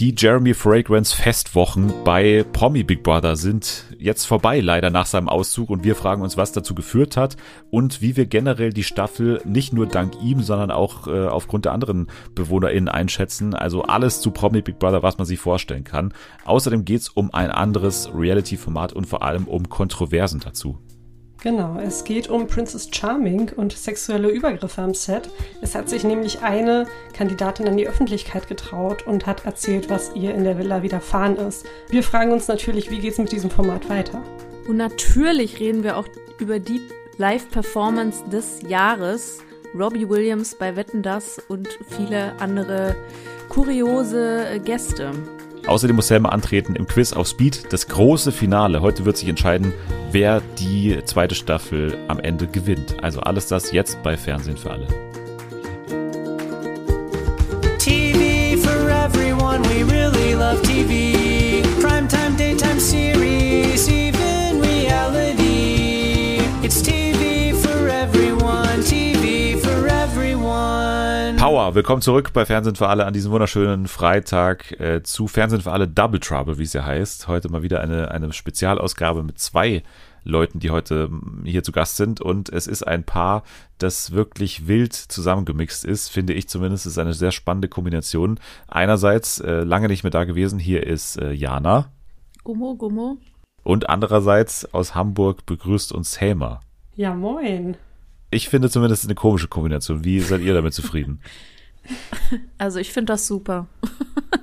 Die Jeremy Fragrance Festwochen bei Promi Big Brother sind jetzt vorbei, leider nach seinem Auszug. Und wir fragen uns, was dazu geführt hat und wie wir generell die Staffel nicht nur dank ihm, sondern auch äh, aufgrund der anderen BewohnerInnen einschätzen. Also alles zu Promi Big Brother, was man sich vorstellen kann. Außerdem geht es um ein anderes Reality-Format und vor allem um Kontroversen dazu. Genau, es geht um Princess Charming und sexuelle Übergriffe am Set. Es hat sich nämlich eine Kandidatin an die Öffentlichkeit getraut und hat erzählt, was ihr in der Villa widerfahren ist. Wir fragen uns natürlich, wie geht es mit diesem Format weiter? Und natürlich reden wir auch über die Live-Performance des Jahres. Robbie Williams bei Wetten Das und viele andere kuriose Gäste. Außerdem muss Selma antreten im Quiz auf Speed. Das große Finale. Heute wird sich entscheiden, wer die zweite Staffel am Ende gewinnt. Also alles das jetzt bei Fernsehen für alle. TV for everyone, we really love TV. Primetime, daytime series, Power, willkommen zurück bei Fernsehen für alle an diesem wunderschönen Freitag äh, zu Fernsehen für alle Double Trouble, wie es ja heißt. Heute mal wieder eine, eine Spezialausgabe mit zwei Leuten, die heute hier zu Gast sind. Und es ist ein Paar, das wirklich wild zusammengemixt ist, finde ich zumindest. Es ist eine sehr spannende Kombination. Einerseits äh, lange nicht mehr da gewesen, hier ist äh, Jana. Gummo, Gummo. Und andererseits aus Hamburg begrüßt uns Helma. Ja, moin. Ich finde zumindest eine komische Kombination. Wie seid ihr damit zufrieden? Also ich finde das super.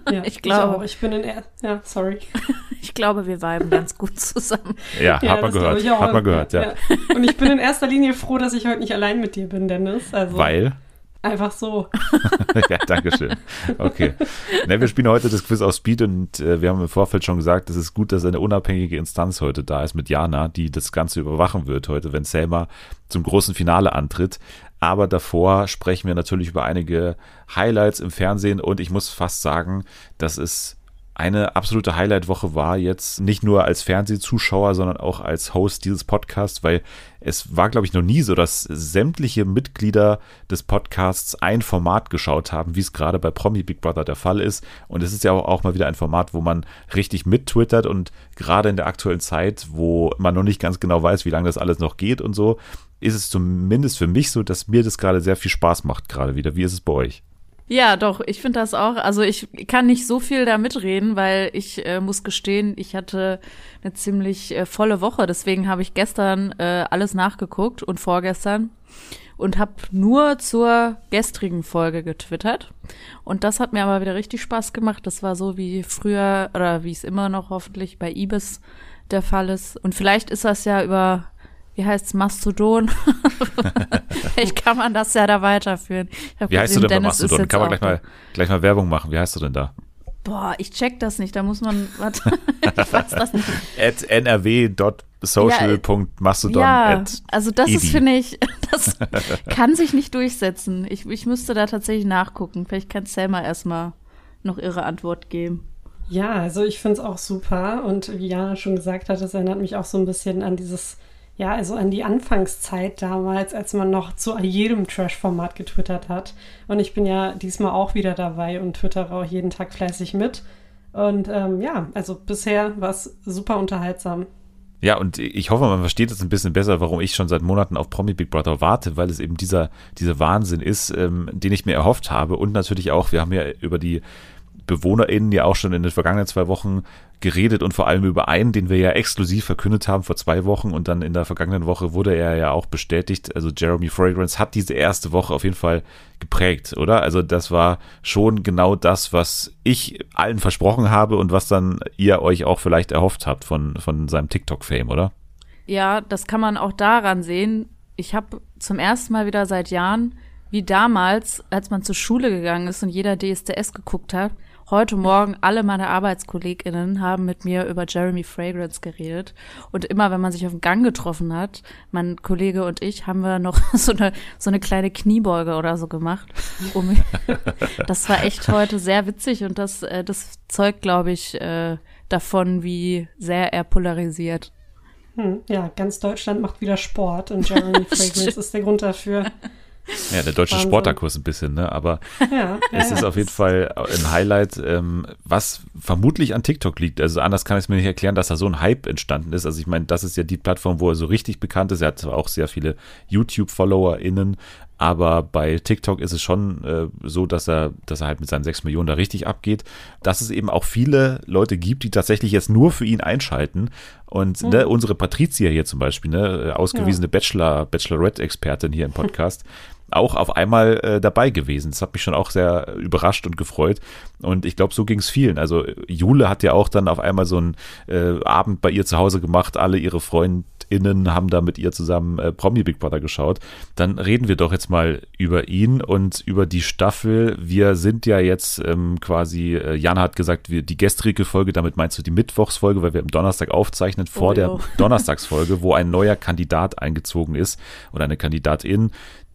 Ja, ich glaube. Ich, ich bin in er ja, sorry. Ich glaube, wir viben ganz gut zusammen. Ja, ja hat man gehört. Hat man gehört, ja. ja. Und ich bin in erster Linie froh, dass ich heute nicht allein mit dir bin, Dennis. Also Weil? Einfach so. ja, danke schön. Okay. Ne, wir spielen heute das Quiz auf Speed und äh, wir haben im Vorfeld schon gesagt, es ist gut, dass eine unabhängige Instanz heute da ist mit Jana, die das Ganze überwachen wird heute, wenn Selma zum großen Finale antritt. Aber davor sprechen wir natürlich über einige Highlights im Fernsehen und ich muss fast sagen, dass es eine absolute Highlight-Woche war jetzt nicht nur als Fernsehzuschauer, sondern auch als Host dieses Podcasts, weil es war, glaube ich, noch nie so, dass sämtliche Mitglieder des Podcasts ein Format geschaut haben, wie es gerade bei Promi Big Brother der Fall ist. Und es ist ja auch mal wieder ein Format, wo man richtig mittwittert und gerade in der aktuellen Zeit, wo man noch nicht ganz genau weiß, wie lange das alles noch geht und so, ist es zumindest für mich so, dass mir das gerade sehr viel Spaß macht, gerade wieder. Wie ist es bei euch? Ja, doch, ich finde das auch. Also ich kann nicht so viel da mitreden, weil ich äh, muss gestehen, ich hatte eine ziemlich äh, volle Woche. Deswegen habe ich gestern äh, alles nachgeguckt und vorgestern und habe nur zur gestrigen Folge getwittert. Und das hat mir aber wieder richtig Spaß gemacht. Das war so wie früher oder wie es immer noch hoffentlich bei Ibis der Fall ist. Und vielleicht ist das ja über wie heißt es, Mastodon. Vielleicht kann man das ja da weiterführen. Wie heißt du denn Dennis bei Mastodon? Kann man gleich mal, gleich mal Werbung machen. Wie heißt du denn da? Boah, ich check das nicht. Da muss man, warte, ich weiß das nicht. At nrw.social.mastodon. Ja, ja, also das ist, finde ich, das kann sich nicht durchsetzen. Ich, ich müsste da tatsächlich nachgucken. Vielleicht kann Selma erstmal noch ihre Antwort geben. Ja, also ich finde es auch super. Und wie Jana schon gesagt hat, das erinnert mich auch so ein bisschen an dieses ja, also an die Anfangszeit damals, als man noch zu jedem Trash-Format getwittert hat. Und ich bin ja diesmal auch wieder dabei und twittere auch jeden Tag fleißig mit. Und ähm, ja, also bisher war es super unterhaltsam. Ja, und ich hoffe, man versteht jetzt ein bisschen besser, warum ich schon seit Monaten auf Promi Big Brother warte, weil es eben dieser, dieser Wahnsinn ist, ähm, den ich mir erhofft habe. Und natürlich auch, wir haben ja über die BewohnerInnen ja auch schon in den vergangenen zwei Wochen geredet und vor allem über einen, den wir ja exklusiv verkündet haben vor zwei Wochen und dann in der vergangenen Woche wurde er ja auch bestätigt. Also Jeremy Fragrance hat diese erste Woche auf jeden Fall geprägt, oder? Also das war schon genau das, was ich allen versprochen habe und was dann ihr euch auch vielleicht erhofft habt von, von seinem TikTok-Fame, oder? Ja, das kann man auch daran sehen. Ich habe zum ersten Mal wieder seit Jahren, wie damals, als man zur Schule gegangen ist und jeder DSDS geguckt hat, Heute Morgen alle meine ArbeitskollegInnen haben mit mir über Jeremy Fragrance geredet. Und immer, wenn man sich auf dem Gang getroffen hat, mein Kollege und ich, haben wir noch so eine, so eine kleine Kniebeuge oder so gemacht. Um, das war echt heute sehr witzig und das, äh, das zeugt, glaube ich, äh, davon, wie sehr er polarisiert. Hm, ja, ganz Deutschland macht wieder Sport und Jeremy Fragrance ist der Grund dafür. Ja, der deutsche Wahnsinn. Sporterkurs ein bisschen, ne? Aber Ja, es ja, ist ja. auf jeden Fall ein Highlight, ähm, was vermutlich an TikTok liegt. Also anders kann ich es mir nicht erklären, dass da so ein Hype entstanden ist. Also ich meine, das ist ja die Plattform, wo er so richtig bekannt ist. Er hat zwar auch sehr viele YouTube-FollowerInnen, aber bei TikTok ist es schon äh, so, dass er, dass er halt mit seinen 6 Millionen da richtig abgeht. Dass es eben auch viele Leute gibt, die tatsächlich jetzt nur für ihn einschalten. Und ne, unsere Patricia hier zum Beispiel, ne, ausgewiesene Bachelor, Bachelorette-Expertin hier im Podcast, auch auf einmal äh, dabei gewesen. Das hat mich schon auch sehr überrascht und gefreut. Und ich glaube, so ging es vielen. Also Jule hat ja auch dann auf einmal so einen äh, Abend bei ihr zu Hause gemacht. Alle ihre FreundInnen haben da mit ihr zusammen äh, Promi Big Brother geschaut. Dann reden wir doch jetzt mal über ihn und über die Staffel. Wir sind ja jetzt ähm, quasi, äh, Jana hat gesagt, wir, die gestrige Folge, damit meinst du die Mittwochsfolge, weil wir am Donnerstag aufzeichnen, vor Oh, der. Donnerstagsfolge, wo ein neuer Kandidat eingezogen ist oder eine Kandidatin.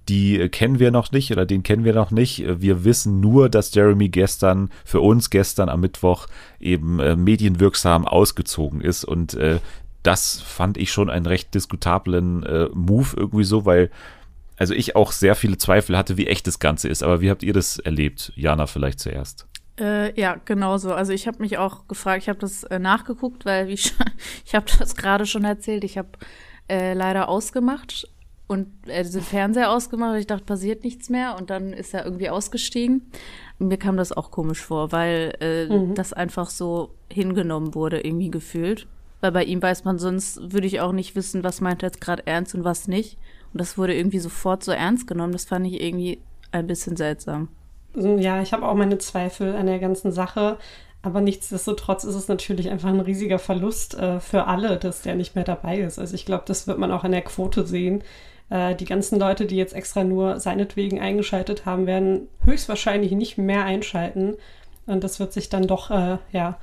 Die äh, kennen wir noch nicht oder den kennen wir noch nicht. Äh, Wir wissen nur, dass Jeremy gestern, für uns gestern am Mittwoch, eben äh, medienwirksam ausgezogen ist. Und äh, das fand ich schon einen recht diskutablen äh, Move irgendwie so, weil also ich auch sehr viele Zweifel hatte, wie echt das Ganze ist. Aber wie habt ihr das erlebt? Jana vielleicht zuerst. Äh, ja, genau so. Also ich habe mich auch gefragt, ich habe das äh, nachgeguckt, weil ich, ich habe das gerade schon erzählt, ich habe äh, leider ausgemacht und äh, den Fernseher ausgemacht. Ich dachte, passiert nichts mehr und dann ist er irgendwie ausgestiegen. Mir kam das auch komisch vor, weil äh, das einfach so hingenommen wurde, irgendwie gefühlt. Weil bei ihm weiß man sonst, würde ich auch nicht wissen, was meint er jetzt gerade ernst und was nicht. Und das wurde irgendwie sofort so ernst genommen. Das fand ich irgendwie ein bisschen seltsam. Ja, ich habe auch meine Zweifel an der ganzen Sache. Aber nichtsdestotrotz ist es natürlich einfach ein riesiger Verlust äh, für alle, dass der nicht mehr dabei ist. Also ich glaube, das wird man auch an der Quote sehen. Äh, die ganzen Leute, die jetzt extra nur seinetwegen eingeschaltet haben, werden höchstwahrscheinlich nicht mehr einschalten. Und das wird sich dann doch äh, ja,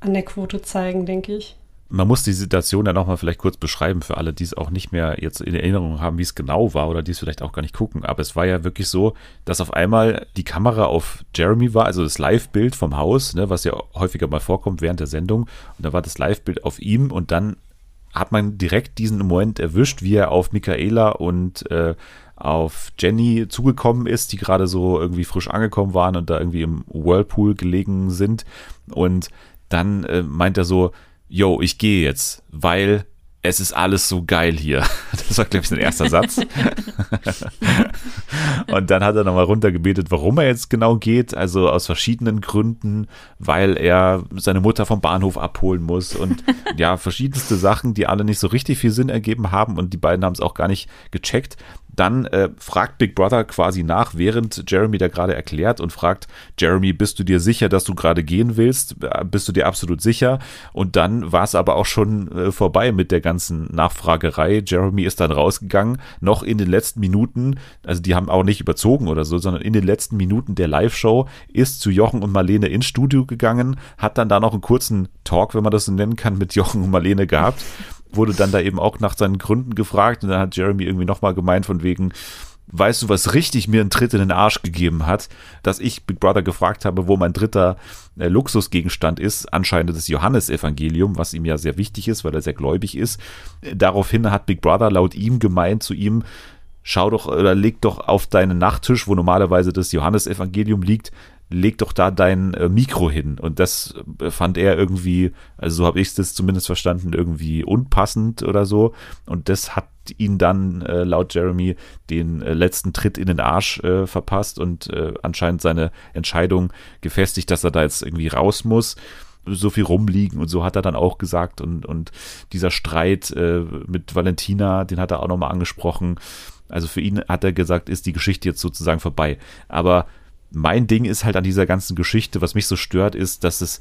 an der Quote zeigen, denke ich. Man muss die Situation dann nochmal vielleicht kurz beschreiben für alle, die es auch nicht mehr jetzt in Erinnerung haben, wie es genau war oder die es vielleicht auch gar nicht gucken. Aber es war ja wirklich so, dass auf einmal die Kamera auf Jeremy war, also das Live-Bild vom Haus, ne, was ja häufiger mal vorkommt während der Sendung. Und da war das Live-Bild auf ihm und dann hat man direkt diesen Moment erwischt, wie er auf Michaela und äh, auf Jenny zugekommen ist, die gerade so irgendwie frisch angekommen waren und da irgendwie im Whirlpool gelegen sind. Und dann äh, meint er so, yo, ich gehe jetzt, weil es ist alles so geil hier. Das war, glaube ich, sein erster Satz. und dann hat er nochmal runtergebetet, warum er jetzt genau geht. Also aus verschiedenen Gründen, weil er seine Mutter vom Bahnhof abholen muss und ja, verschiedenste Sachen, die alle nicht so richtig viel Sinn ergeben haben und die beiden haben es auch gar nicht gecheckt. Dann äh, fragt Big Brother quasi nach, während Jeremy da gerade erklärt und fragt, Jeremy, bist du dir sicher, dass du gerade gehen willst? Äh, Bist du dir absolut sicher? Und dann war es aber auch schon äh, vorbei mit der ganzen Nachfragerei. Jeremy ist dann rausgegangen, noch in den letzten Minuten, also die haben auch nicht überzogen oder so, sondern in den letzten Minuten der Live-Show ist zu Jochen und Marlene ins Studio gegangen, hat dann da noch einen kurzen Talk, wenn man das so nennen kann, mit Jochen und Marlene gehabt wurde dann da eben auch nach seinen Gründen gefragt und dann hat Jeremy irgendwie nochmal gemeint von wegen, weißt du, was richtig mir einen Tritt in den Arsch gegeben hat, dass ich Big Brother gefragt habe, wo mein dritter äh, Luxusgegenstand ist, anscheinend das Johannesevangelium, was ihm ja sehr wichtig ist, weil er sehr gläubig ist. Äh, Daraufhin hat Big Brother laut ihm gemeint zu ihm, schau doch oder leg doch auf deinen Nachttisch, wo normalerweise das Johannesevangelium liegt, leg doch da dein äh, Mikro hin. Und das äh, fand er irgendwie, also so habe ich das zumindest verstanden, irgendwie unpassend oder so. Und das hat ihn dann äh, laut Jeremy den äh, letzten Tritt in den Arsch verpasst und anscheinend seine Entscheidung gefestigt, dass er da jetzt irgendwie raus muss so viel rumliegen und so hat er dann auch gesagt und, und dieser Streit äh, mit Valentina, den hat er auch nochmal angesprochen. Also für ihn hat er gesagt, ist die Geschichte jetzt sozusagen vorbei. Aber mein Ding ist halt an dieser ganzen Geschichte, was mich so stört, ist, dass es,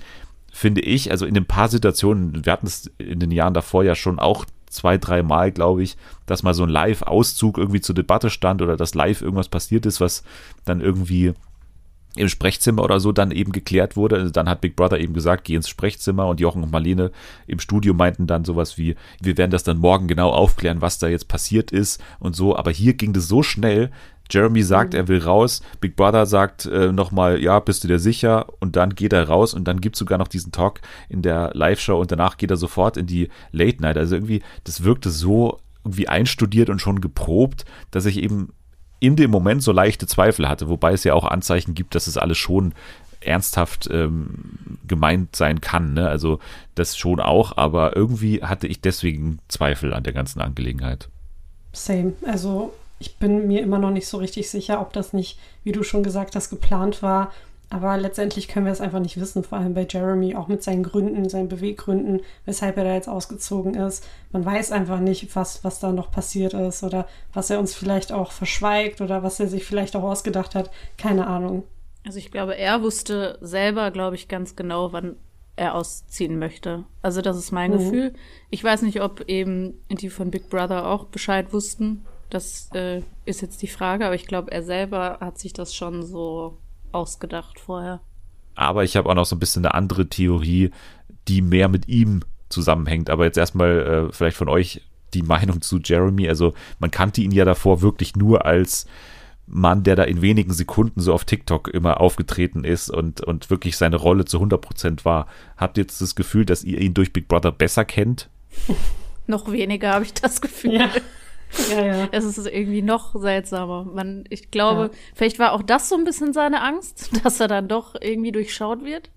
finde ich, also in ein paar Situationen, wir hatten es in den Jahren davor ja schon auch zwei, drei Mal, glaube ich, dass mal so ein Live-Auszug irgendwie zur Debatte stand oder dass live irgendwas passiert ist, was dann irgendwie im Sprechzimmer oder so dann eben geklärt wurde. Also dann hat Big Brother eben gesagt, geh ins Sprechzimmer und Jochen und Marlene im Studio meinten dann sowas wie, wir werden das dann morgen genau aufklären, was da jetzt passiert ist und so. Aber hier ging das so schnell. Jeremy sagt, er will raus. Big Brother sagt äh, nochmal, ja, bist du dir sicher? Und dann geht er raus und dann gibt es sogar noch diesen Talk in der Live-Show und danach geht er sofort in die Late Night. Also irgendwie, das wirkte so irgendwie einstudiert und schon geprobt, dass ich eben in dem Moment so leichte Zweifel hatte, wobei es ja auch Anzeichen gibt, dass es alles schon ernsthaft ähm, gemeint sein kann. Ne? Also das schon auch, aber irgendwie hatte ich deswegen Zweifel an der ganzen Angelegenheit. Same. Also ich bin mir immer noch nicht so richtig sicher, ob das nicht, wie du schon gesagt hast, geplant war. Aber letztendlich können wir es einfach nicht wissen, vor allem bei Jeremy, auch mit seinen Gründen, seinen Beweggründen, weshalb er da jetzt ausgezogen ist. Man weiß einfach nicht, was, was da noch passiert ist oder was er uns vielleicht auch verschweigt oder was er sich vielleicht auch ausgedacht hat. Keine Ahnung. Also ich glaube, er wusste selber, glaube ich, ganz genau, wann er ausziehen möchte. Also das ist mein mhm. Gefühl. Ich weiß nicht, ob eben die von Big Brother auch Bescheid wussten. Das äh, ist jetzt die Frage, aber ich glaube, er selber hat sich das schon so ausgedacht vorher. Aber ich habe auch noch so ein bisschen eine andere Theorie, die mehr mit ihm zusammenhängt. Aber jetzt erstmal äh, vielleicht von euch die Meinung zu Jeremy. Also man kannte ihn ja davor wirklich nur als Mann, der da in wenigen Sekunden so auf TikTok immer aufgetreten ist und, und wirklich seine Rolle zu 100% war. Habt ihr jetzt das Gefühl, dass ihr ihn durch Big Brother besser kennt? noch weniger habe ich das Gefühl. Ja. Ja, ja. Es ist irgendwie noch seltsamer. Man, ich glaube, ja. vielleicht war auch das so ein bisschen seine Angst, dass er dann doch irgendwie durchschaut wird,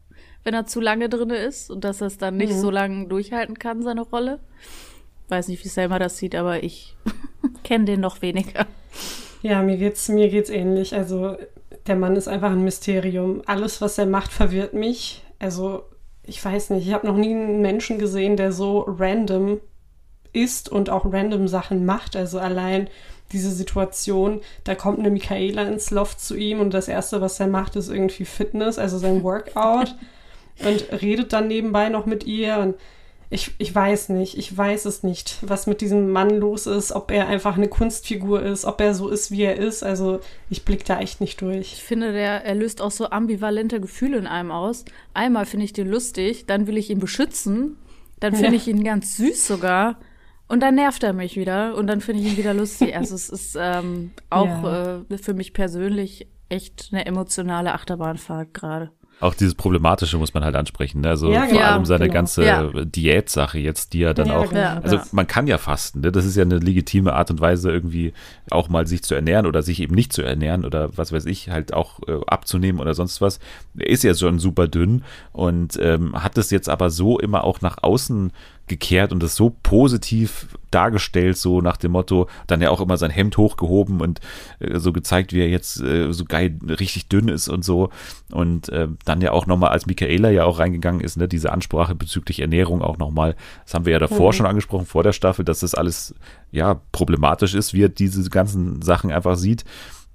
wenn er zu lange drin ist und dass er es dann nicht mhm. so lange durchhalten kann, seine Rolle. Weiß nicht, wie Selma das sieht, aber ich kenne den noch weniger. Ja, mir geht's, mir geht's ähnlich. Also, der Mann ist einfach ein Mysterium. Alles, was er macht, verwirrt mich. Also, ich weiß nicht, ich habe noch nie einen Menschen gesehen, der so random ist und auch random Sachen macht. Also allein diese Situation, da kommt eine Michaela ins Loft zu ihm und das Erste, was er macht, ist irgendwie Fitness, also sein Workout und redet dann nebenbei noch mit ihr und ich, ich weiß nicht, ich weiß es nicht, was mit diesem Mann los ist, ob er einfach eine Kunstfigur ist, ob er so ist, wie er ist. Also ich blicke da echt nicht durch. Ich finde, der, er löst auch so ambivalente Gefühle in einem aus. Einmal finde ich den lustig, dann will ich ihn beschützen, dann finde ja. ich ihn ganz süß sogar. Und dann nervt er mich wieder und dann finde ich ihn wieder lustig. Also es ist ähm, auch ja. äh, für mich persönlich echt eine emotionale Achterbahnfahrt gerade. Auch dieses Problematische muss man halt ansprechen. Ne? Also ja, vor ja, allem seine genau. ganze ja. Diätsache jetzt, die er dann auch. Genau. Also man kann ja fasten. Ne? Das ist ja eine legitime Art und Weise, irgendwie auch mal sich zu ernähren oder sich eben nicht zu ernähren oder was weiß ich, halt auch äh, abzunehmen oder sonst was. Er ist ja schon super dünn und ähm, hat es jetzt aber so immer auch nach außen gekehrt und das so positiv dargestellt, so nach dem Motto, dann ja auch immer sein Hemd hochgehoben und äh, so gezeigt, wie er jetzt äh, so geil richtig dünn ist und so. Und äh, dann ja auch nochmal, als Michaela ja auch reingegangen ist, ne, diese Ansprache bezüglich Ernährung auch nochmal, das haben wir ja davor mhm. schon angesprochen, vor der Staffel, dass das alles ja problematisch ist, wie er diese ganzen Sachen einfach sieht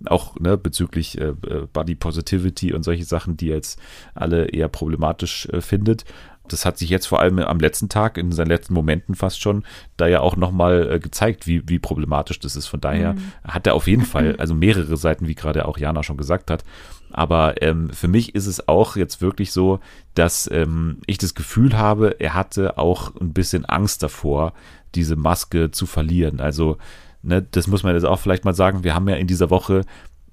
auch ne, bezüglich äh, äh Body Positivity und solche Sachen, die jetzt alle eher problematisch äh, findet. Das hat sich jetzt vor allem am letzten Tag, in seinen letzten Momenten fast schon, da ja auch nochmal äh, gezeigt, wie, wie problematisch das ist. Von daher mhm. hat er auf jeden Fall, also mehrere Seiten, wie gerade auch Jana schon gesagt hat. Aber ähm, für mich ist es auch jetzt wirklich so, dass ähm, ich das Gefühl habe, er hatte auch ein bisschen Angst davor, diese Maske zu verlieren. Also, ne, das muss man jetzt auch vielleicht mal sagen. Wir haben ja in dieser Woche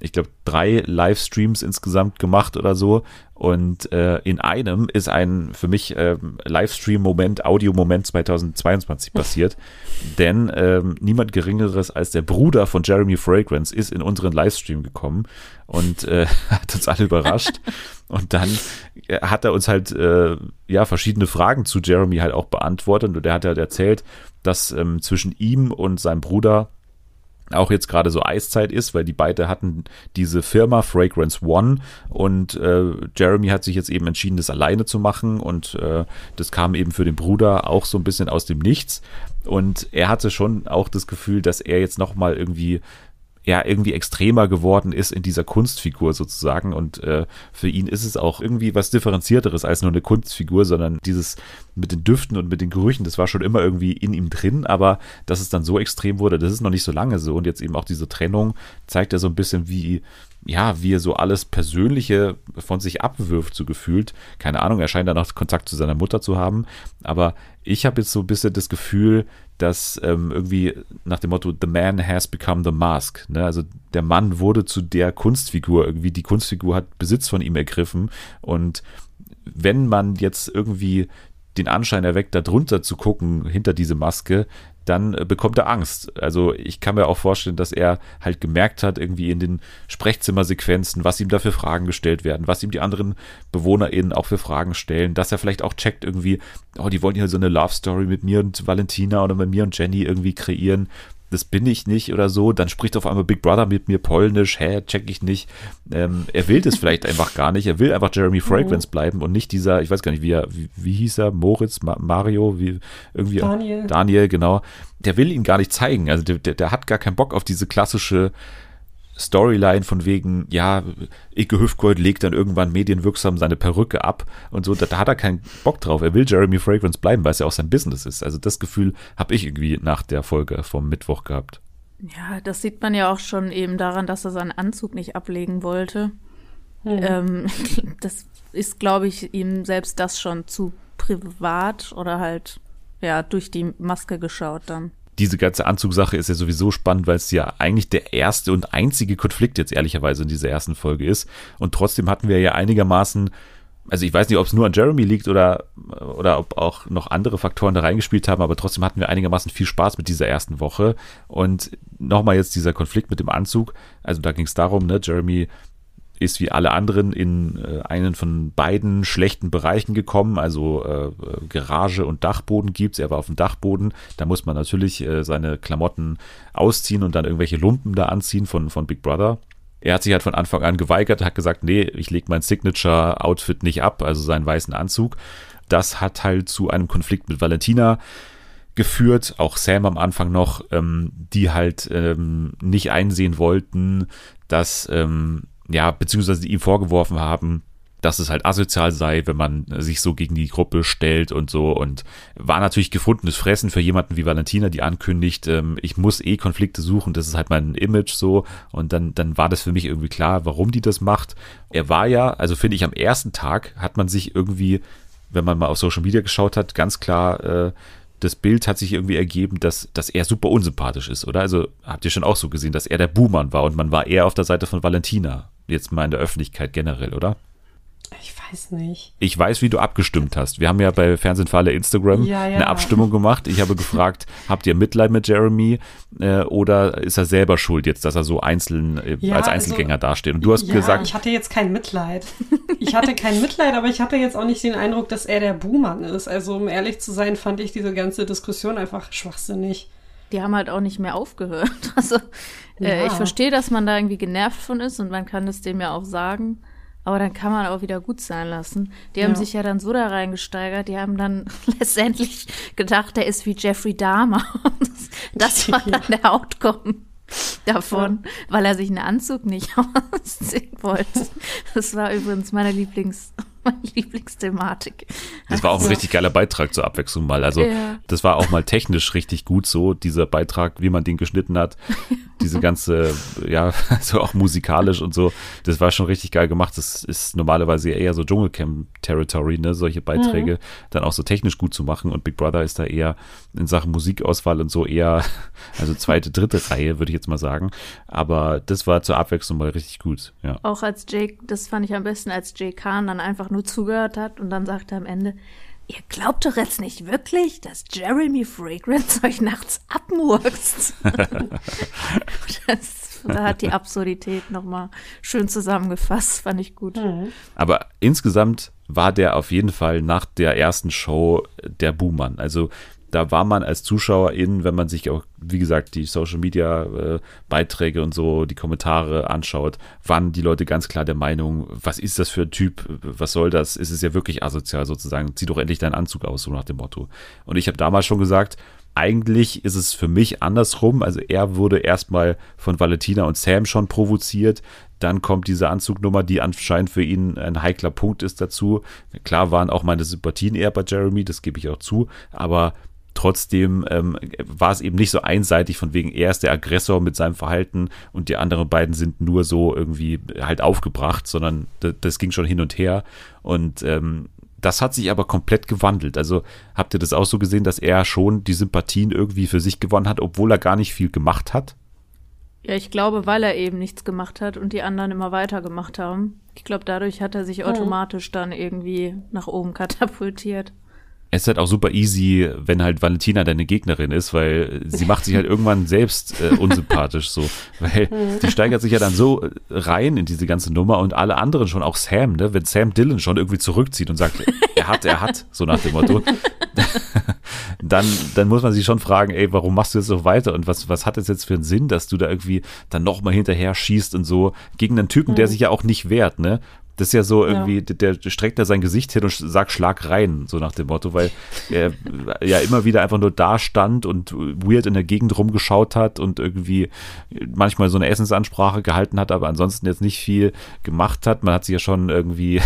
ich glaube, drei Livestreams insgesamt gemacht oder so. Und äh, in einem ist ein für mich äh, Livestream-Moment, Audio-Moment 2022 passiert. Denn ähm, niemand Geringeres als der Bruder von Jeremy Fragrance ist in unseren Livestream gekommen und äh, hat uns alle überrascht. und dann äh, hat er uns halt äh, ja verschiedene Fragen zu Jeremy halt auch beantwortet. Und er hat halt erzählt, dass ähm, zwischen ihm und seinem Bruder auch jetzt gerade so Eiszeit ist, weil die beide hatten diese Firma Fragrance One und äh, Jeremy hat sich jetzt eben entschieden, das alleine zu machen und äh, das kam eben für den Bruder auch so ein bisschen aus dem Nichts. Und er hatte schon auch das Gefühl, dass er jetzt nochmal irgendwie ja irgendwie extremer geworden ist in dieser Kunstfigur sozusagen. Und äh, für ihn ist es auch irgendwie was Differenzierteres als nur eine Kunstfigur, sondern dieses mit den Düften und mit den Gerüchen, das war schon immer irgendwie in ihm drin, aber dass es dann so extrem wurde, das ist noch nicht so lange so. Und jetzt eben auch diese Trennung zeigt ja so ein bisschen, wie, ja, wie er so alles Persönliche von sich abwirft, so gefühlt. Keine Ahnung, er scheint dann noch Kontakt zu seiner Mutter zu haben. Aber ich habe jetzt so ein bisschen das Gefühl, dass ähm, irgendwie nach dem Motto The Man has become the mask. Ne? Also der Mann wurde zu der Kunstfigur. Irgendwie die Kunstfigur hat Besitz von ihm ergriffen. Und wenn man jetzt irgendwie den Anschein erweckt, da drunter zu gucken, hinter diese Maske, dann äh, bekommt er Angst. Also ich kann mir auch vorstellen, dass er halt gemerkt hat, irgendwie in den Sprechzimmersequenzen, was ihm da für Fragen gestellt werden, was ihm die anderen BewohnerInnen auch für Fragen stellen, dass er vielleicht auch checkt irgendwie, oh, die wollen hier so eine Love Story mit mir und Valentina oder mit mir und Jenny irgendwie kreieren das bin ich nicht oder so, dann spricht auf einmal Big Brother mit mir Polnisch, hä, check ich nicht. Ähm, er will das vielleicht einfach gar nicht, er will einfach Jeremy Fragrance mhm. bleiben und nicht dieser, ich weiß gar nicht, wie er, wie, wie hieß er, Moritz, Ma Mario, wie irgendwie Daniel. Daniel, genau. Der will ihn gar nicht zeigen, also der, der, der hat gar keinen Bock auf diese klassische Storyline von wegen, ja, Ike Hüftgold legt dann irgendwann medienwirksam seine Perücke ab und so, da, da, hat er keinen Bock drauf. Er will Jeremy Fragrance bleiben, weil es ja auch sein Business ist. Also das Gefühl habe ich irgendwie nach der Folge vom Mittwoch gehabt. Ja, das sieht man ja auch schon eben daran, dass er seinen Anzug nicht ablegen wollte. Mhm. Ähm, das ist, glaube ich, ihm selbst das schon zu privat oder halt, ja, durch die Maske geschaut dann diese ganze Anzugsache ist ja sowieso spannend, weil es ja eigentlich der erste und einzige Konflikt jetzt ehrlicherweise in dieser ersten Folge ist. Und trotzdem hatten wir ja einigermaßen, also ich weiß nicht, ob es nur an Jeremy liegt oder, oder ob auch noch andere Faktoren da reingespielt haben, aber trotzdem hatten wir einigermaßen viel Spaß mit dieser ersten Woche. Und nochmal jetzt dieser Konflikt mit dem Anzug. Also da ging es darum, ne, Jeremy ist wie alle anderen in äh, einen von beiden schlechten Bereichen gekommen, also äh, Garage und Dachboden gibt's. Er war auf dem Dachboden, da muss man natürlich äh, seine Klamotten ausziehen und dann irgendwelche Lumpen da anziehen von, von Big Brother. Er hat sich halt von Anfang an geweigert, hat gesagt, nee, ich lege mein Signature-Outfit nicht ab, also seinen weißen Anzug. Das hat halt zu einem Konflikt mit Valentina geführt, auch Sam am Anfang noch, ähm, die halt ähm, nicht einsehen wollten, dass ähm, ja, beziehungsweise ihm vorgeworfen haben, dass es halt asozial sei, wenn man sich so gegen die Gruppe stellt und so. Und war natürlich gefundenes Fressen für jemanden wie Valentina, die ankündigt, ähm, ich muss eh Konflikte suchen, das ist halt mein Image so. Und dann, dann war das für mich irgendwie klar, warum die das macht. Er war ja, also finde ich, am ersten Tag hat man sich irgendwie, wenn man mal auf Social Media geschaut hat, ganz klar äh, das Bild hat sich irgendwie ergeben, dass, dass er super unsympathisch ist, oder? Also habt ihr schon auch so gesehen, dass er der Buhmann war und man war eher auf der Seite von Valentina. Jetzt mal in der Öffentlichkeit generell, oder? Ich weiß nicht. Ich weiß, wie du abgestimmt hast. Wir haben ja bei Fernsehen für alle Instagram ja, ja. eine Abstimmung gemacht. Ich habe gefragt, habt ihr Mitleid mit Jeremy äh, oder ist er selber schuld jetzt, dass er so einzeln äh, ja, als Einzelgänger also, dasteht? Und du hast gesagt, ich hatte jetzt kein Mitleid. Ich hatte kein Mitleid, aber ich hatte jetzt auch nicht den Eindruck, dass er der Buhmann ist. Also um ehrlich zu sein, fand ich diese ganze Diskussion einfach schwachsinnig. Die haben halt auch nicht mehr aufgehört. Also äh, ich verstehe, dass man da irgendwie genervt von ist und man kann es dem ja auch sagen. Aber dann kann man auch wieder gut sein lassen. Die haben ja. sich ja dann so da reingesteigert, die haben dann letztendlich gedacht, der ist wie Jeffrey Dahmer. Das, war dann der Outcome davon, ja. weil er sich einen Anzug nicht ausziehen wollte. Das war übrigens meine Lieblings meine Lieblingsthematik. Das war auch ein also richtig geiler Beitrag zur Abwechslung mal. Also ja. das war auch mal technisch richtig gut so, dieser Beitrag, wie man den geschnitten hat. Diese ganze, ja, so auch musikalisch und so. Das war schon richtig geil gemacht. Das ist normalerweise eher so Dschungelcamp-Territory, ne, solche Beiträge mhm. dann auch so technisch gut zu machen. Und Big Brother ist da eher in Sachen Musikauswahl und so eher, also zweite, dritte Reihe, würde ich jetzt mal sagen. Aber das war zur Abwechslung mal richtig gut, ja. Auch als Jake, das fand ich am besten, als Jake Kahn dann einfach nur zugehört hat und dann sagte am Ende, ihr glaubt doch jetzt nicht wirklich, dass Jeremy Fragrance euch nachts abmurkst. das, da hat die Absurdität nochmal schön zusammengefasst, fand ich gut. Mhm. Aber insgesamt war der auf jeden Fall nach der ersten Show der Buhmann. Also da war man als Zuschauerin, wenn man sich auch, wie gesagt, die Social Media äh, Beiträge und so, die Kommentare anschaut, waren die Leute ganz klar der Meinung, was ist das für ein Typ, was soll das? Ist es ja wirklich asozial sozusagen, zieh doch endlich deinen Anzug aus, so nach dem Motto. Und ich habe damals schon gesagt, eigentlich ist es für mich andersrum. Also er wurde erstmal von Valentina und Sam schon provoziert. Dann kommt diese Anzugnummer, die anscheinend für ihn ein heikler Punkt ist dazu. Klar waren auch meine Sympathien eher bei Jeremy, das gebe ich auch zu. Aber Trotzdem ähm, war es eben nicht so einseitig, von wegen er ist der Aggressor mit seinem Verhalten und die anderen beiden sind nur so irgendwie halt aufgebracht, sondern das, das ging schon hin und her. Und ähm, das hat sich aber komplett gewandelt. Also habt ihr das auch so gesehen, dass er schon die Sympathien irgendwie für sich gewonnen hat, obwohl er gar nicht viel gemacht hat? Ja, ich glaube, weil er eben nichts gemacht hat und die anderen immer weitergemacht haben. Ich glaube, dadurch hat er sich automatisch dann irgendwie nach oben katapultiert. es ist halt auch super easy, wenn halt Valentina deine Gegnerin ist, weil sie macht sich halt irgendwann selbst äh, unsympathisch so. Weil Mhm. die steigert sich ja dann so rein in diese ganze Nummer und alle anderen schon, auch Sam, ne? Wenn Sam Dillon schon irgendwie zurückzieht und sagt, er hat, er hat, so nach dem Motto, dann, dann muss man sich schon fragen, ey, warum machst du jetzt so weiter und was, was hat es jetzt für einen Sinn, dass du da irgendwie dann nochmal hinterher schießt und so gegen einen Typen, der sich ja auch nicht wehrt, ne? Das ist ja so irgendwie, der, der streckt da sein Gesicht hin und sagt Schlag rein, so nach dem Motto, weil er ja immer wieder einfach nur da stand und weird in der Gegend rumgeschaut hat und irgendwie manchmal so eine Essensansprache gehalten hat, aber ansonsten jetzt nicht viel gemacht hat. Man hat sich ja schon irgendwie,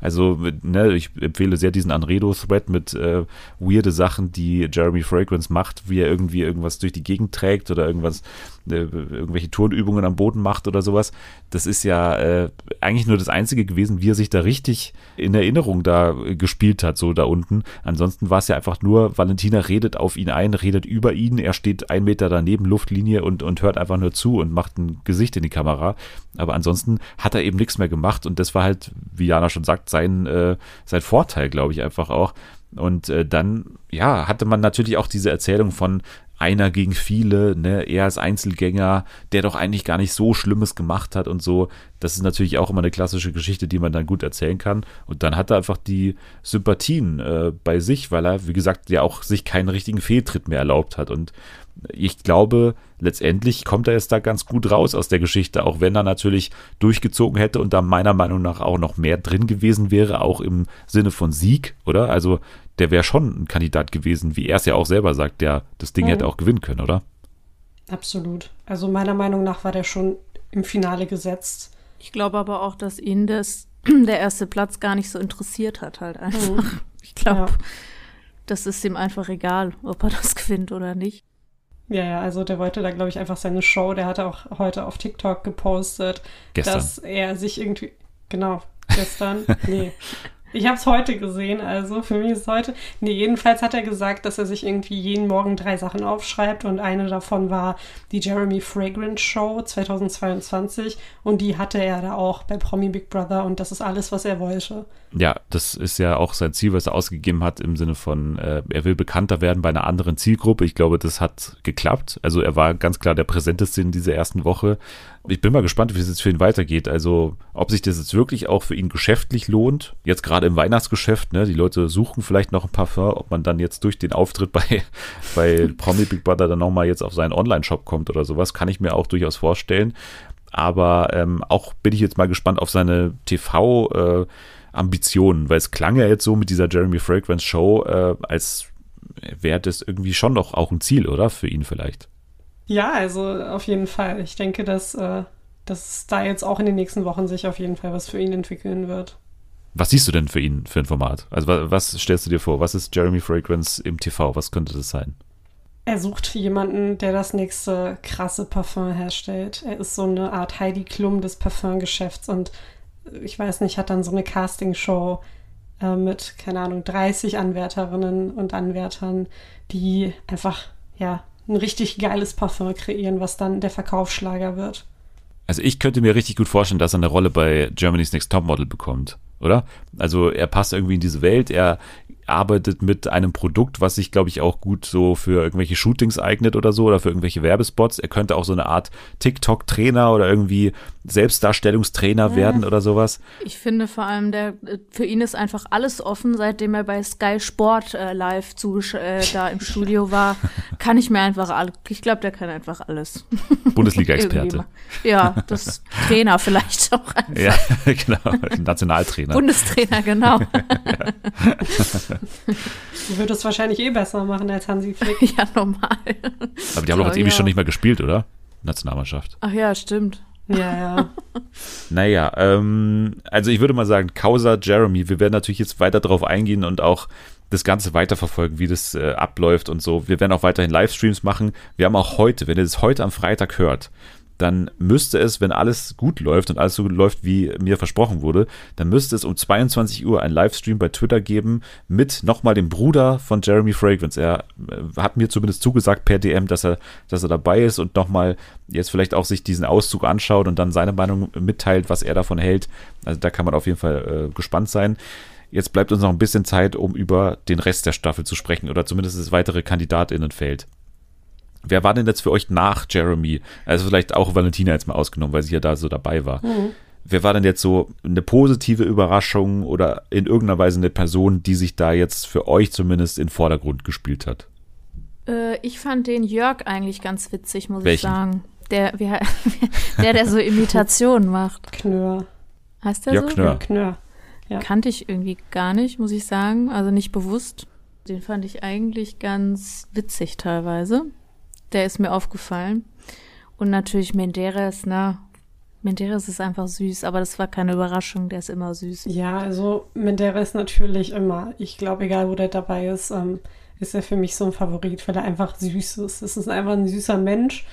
also ne, ich empfehle sehr diesen Anredo-Thread mit äh, weirde Sachen, die Jeremy Fragrance macht, wie er irgendwie irgendwas durch die Gegend trägt oder irgendwas, irgendwelche Turnübungen am Boden macht oder sowas. Das ist ja äh, eigentlich nur das Einzige gewesen, wie er sich da richtig in Erinnerung da gespielt hat, so da unten. Ansonsten war es ja einfach nur, Valentina redet auf ihn ein, redet über ihn, er steht ein Meter daneben, Luftlinie und, und hört einfach nur zu und macht ein Gesicht in die Kamera. Aber ansonsten hat er eben nichts mehr gemacht und das war halt, wie Jana schon sagt, sein, äh, sein Vorteil, glaube ich, einfach auch. Und äh, dann, ja, hatte man natürlich auch diese Erzählung von einer gegen viele, ne, er als Einzelgänger, der doch eigentlich gar nicht so Schlimmes gemacht hat und so. Das ist natürlich auch immer eine klassische Geschichte, die man dann gut erzählen kann. Und dann hat er einfach die Sympathien äh, bei sich, weil er, wie gesagt, ja auch sich keinen richtigen Fehltritt mehr erlaubt hat. Und ich glaube, letztendlich kommt er jetzt da ganz gut raus aus der Geschichte, auch wenn er natürlich durchgezogen hätte und da meiner Meinung nach auch noch mehr drin gewesen wäre, auch im Sinne von Sieg, oder? Also der wäre schon ein Kandidat gewesen, wie er es ja auch selber sagt, der das Ding Mhm. hätte auch gewinnen können, oder? Absolut. Also meiner Meinung nach war der schon im Finale gesetzt. Ich glaube aber auch, dass ihn das, der erste Platz gar nicht so interessiert hat, halt einfach. Ich glaube, Ja. das ist ihm einfach egal, ob er das gewinnt oder nicht. Ja, ja, also der wollte da, glaube ich, einfach seine Show. Der hatte auch heute auf TikTok gepostet, Gestern. dass er sich irgendwie. Genau, gestern. nee. Ich habe es heute gesehen, also für mich ist es heute. Nee, jedenfalls hat er gesagt, dass er sich irgendwie jeden Morgen drei Sachen aufschreibt und eine davon war die Jeremy Fragrance Show 2022 und die hatte er da auch bei Promi Big Brother und das ist alles, was er wollte. Ja, das ist ja auch sein Ziel, was er ausgegeben hat, im Sinne von, äh, er will bekannter werden bei einer anderen Zielgruppe. Ich glaube, das hat geklappt. Also er war ganz klar der präsenteste in dieser ersten Woche. Ich bin mal gespannt, wie es jetzt für ihn weitergeht. Also, ob sich das jetzt wirklich auch für ihn geschäftlich lohnt. Jetzt gerade im Weihnachtsgeschäft, ne? Die Leute suchen vielleicht noch ein Parfum, ob man dann jetzt durch den Auftritt bei, bei Promi Big Brother dann nochmal jetzt auf seinen Online-Shop kommt oder sowas, kann ich mir auch durchaus vorstellen. Aber ähm, auch bin ich jetzt mal gespannt auf seine TV- äh, Ambitionen, weil es klang ja jetzt so mit dieser Jeremy Fragrance Show, äh, als wäre das irgendwie schon noch auch ein Ziel, oder? Für ihn vielleicht. Ja, also auf jeden Fall. Ich denke, dass, äh, dass da jetzt auch in den nächsten Wochen sich auf jeden Fall was für ihn entwickeln wird. Was siehst du denn für ihn für ein Format? Also wa- was stellst du dir vor? Was ist Jeremy Fragrance im TV? Was könnte das sein? Er sucht jemanden, der das nächste krasse Parfum herstellt. Er ist so eine Art Heidi Klum des Parfumgeschäfts und äh, ich weiß nicht, hat dann so eine Castingshow äh, mit, keine Ahnung, 30 Anwärterinnen und Anwärtern, die einfach, ja, ein richtig geiles Parfum kreieren, was dann der Verkaufsschlager wird. Also ich könnte mir richtig gut vorstellen, dass er eine Rolle bei Germany's Next Topmodel bekommt, oder? Also er passt irgendwie in diese Welt, er arbeitet mit einem Produkt, was sich, glaube ich, auch gut so für irgendwelche Shootings eignet oder so oder für irgendwelche Werbespots. Er könnte auch so eine Art TikTok-Trainer oder irgendwie Selbstdarstellungstrainer werden oder sowas. Ich finde vor allem, der, für ihn ist einfach alles offen, seitdem er bei Sky Sport äh, live zugesch- äh, da im Studio war. kann ich mir einfach alles, ich glaube, der kann einfach alles. Bundesliga-Experte. Ja, das Trainer vielleicht auch einfach. Ja, genau. Nationaltrainer. Bundestrainer, genau. Du würdest wahrscheinlich eh besser machen als Hansi Flick. ja, normal. Aber die haben doch jetzt ewig ja. schon nicht mehr gespielt, oder? Nationalmannschaft. Ach ja, stimmt. Ja, ja. Naja, ähm, also ich würde mal sagen, Causa Jeremy, wir werden natürlich jetzt weiter drauf eingehen und auch das Ganze weiterverfolgen, wie das äh, abläuft und so. Wir werden auch weiterhin Livestreams machen. Wir haben auch heute, wenn ihr das heute am Freitag hört, dann müsste es, wenn alles gut läuft und alles so läuft, wie mir versprochen wurde, dann müsste es um 22 Uhr einen Livestream bei Twitter geben mit nochmal dem Bruder von Jeremy Fragrance. Er äh, hat mir zumindest zugesagt per DM, dass er, dass er dabei ist und nochmal jetzt vielleicht auch sich diesen Auszug anschaut und dann seine Meinung mitteilt, was er davon hält. Also da kann man auf jeden Fall äh, gespannt sein. Jetzt bleibt uns noch ein bisschen Zeit, um über den Rest der Staffel zu sprechen oder zumindest das weitere KandidatInnenfeld. Wer war denn jetzt für euch nach Jeremy? Also vielleicht auch Valentina jetzt mal ausgenommen, weil sie ja da so dabei war. Mhm. Wer war denn jetzt so eine positive Überraschung oder in irgendeiner Weise eine Person, die sich da jetzt für euch zumindest in Vordergrund gespielt hat? Äh, ich fand den Jörg eigentlich ganz witzig, muss Welchen? ich sagen. Der, wie, der, der so Imitationen macht. Knör. Heißt der Jörg so? Knör. Knör. Ja. Kannte ich irgendwie gar nicht, muss ich sagen. Also nicht bewusst. Den fand ich eigentlich ganz witzig teilweise. Der ist mir aufgefallen. Und natürlich Menderes, ne? Menderes ist einfach süß, aber das war keine Überraschung, der ist immer süß. Ja, also Menderes natürlich immer. Ich glaube, egal wo der dabei ist, ähm, ist er für mich so ein Favorit, weil er einfach süß ist. Es ist einfach ein süßer Mensch.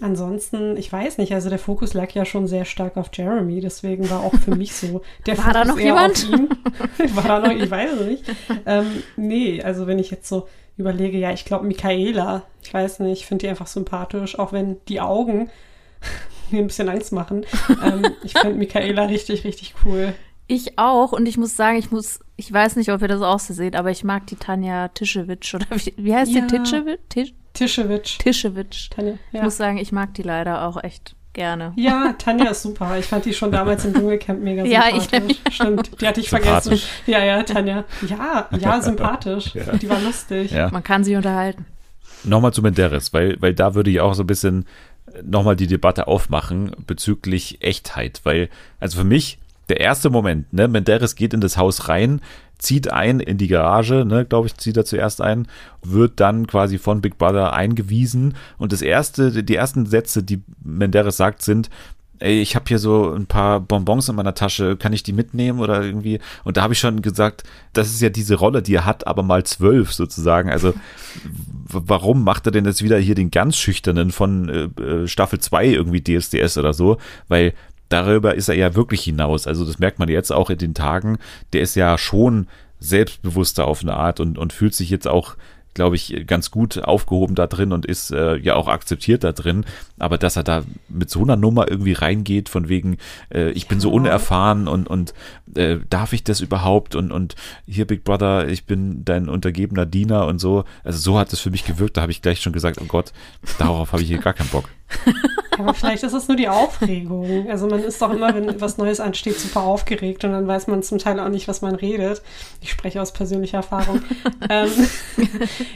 Ansonsten, ich weiß nicht, also der Fokus lag ja schon sehr stark auf Jeremy, deswegen war auch für mich so der War Fokus da noch jemand? war da noch, ich weiß es nicht. Ähm, nee, also wenn ich jetzt so überlege, ja, ich glaube Michaela, ich weiß nicht, ich finde die einfach sympathisch, auch wenn die Augen mir ein bisschen Angst machen. Ähm, ich finde Michaela richtig, richtig cool. Ich auch und ich muss sagen, ich muss, ich weiß nicht, ob ihr das auch so seht, aber ich mag die Tanja Tischewitsch oder wie, wie heißt Ja. die Tischewitsch? Tisch, Tischewitsch. Tischewitsch. Tanja, Ich ja. muss sagen, ich mag die leider auch echt gerne. Ja, Tanja ist super. Ich fand die schon damals im Dschungelcamp mega Ja, sympathisch. ich- Stimmt, die hatte ich vergessen. Ja, ja, Tanja. Ja, ja, sympathisch. Ja. Die war lustig. Ja. Man kann sich unterhalten. Nochmal zu Menderes, weil, weil da würde ich auch so ein bisschen nochmal die Debatte aufmachen bezüglich Echtheit, weil, also für mich, der erste Moment, ne, Menderes geht in das Haus rein, zieht ein in die Garage, ne, glaube ich, zieht er zuerst ein, wird dann quasi von Big Brother eingewiesen und das erste, die ersten Sätze, die Menderes sagt, sind, ey, ich habe hier so ein paar Bonbons in meiner Tasche, kann ich die mitnehmen oder irgendwie? Und da habe ich schon gesagt, das ist ja diese Rolle, die er hat, aber mal zwölf sozusagen. Also warum macht er denn jetzt wieder hier den ganz schüchternen von äh, äh, Staffel 2 irgendwie DSDS oder so? Weil darüber ist er ja wirklich hinaus. Also das merkt man jetzt auch in den Tagen. Der ist ja schon selbstbewusster auf eine Art und, und fühlt sich jetzt auch glaube ich, ganz gut aufgehoben da drin und ist äh, ja auch akzeptiert da drin. Aber dass er da mit so einer Nummer irgendwie reingeht, von wegen, äh, ich bin so unerfahren und, und äh, darf ich das überhaupt? Und, und hier, Big Brother, ich bin dein untergebener Diener und so. Also so hat es für mich gewirkt. Da habe ich gleich schon gesagt, oh Gott, darauf habe ich hier gar keinen Bock. Aber vielleicht ist es nur die Aufregung. Also man ist doch immer, wenn was Neues ansteht, super aufgeregt und dann weiß man zum Teil auch nicht, was man redet. Ich spreche aus persönlicher Erfahrung. ähm,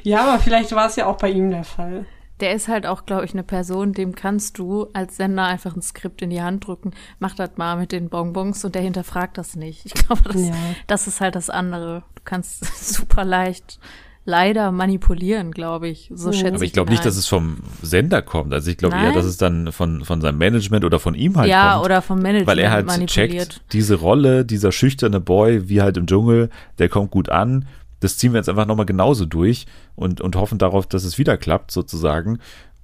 ja, aber vielleicht war es ja auch bei ihm der Fall. Der ist halt auch, glaube ich, eine Person, dem kannst du als Sender einfach ein Skript in die Hand drücken, mach das mal mit den Bonbons und der hinterfragt das nicht. Ich glaube, das, Ja. das ist halt das andere. Du kannst super leicht leider manipulieren, glaube ich. So Mhm. schätze Aber ich glaube nicht, dass es vom Sender kommt. Also ich glaube eher, dass es dann von, von seinem Management oder von ihm halt ja, kommt. oder vom Management weil er halt manipuliert. checkt, diese Rolle, dieser schüchterne Boy, wie halt im Dschungel, der kommt gut an. Das ziehen wir jetzt einfach nochmal genauso durch und, und hoffen darauf, dass es wieder klappt, sozusagen.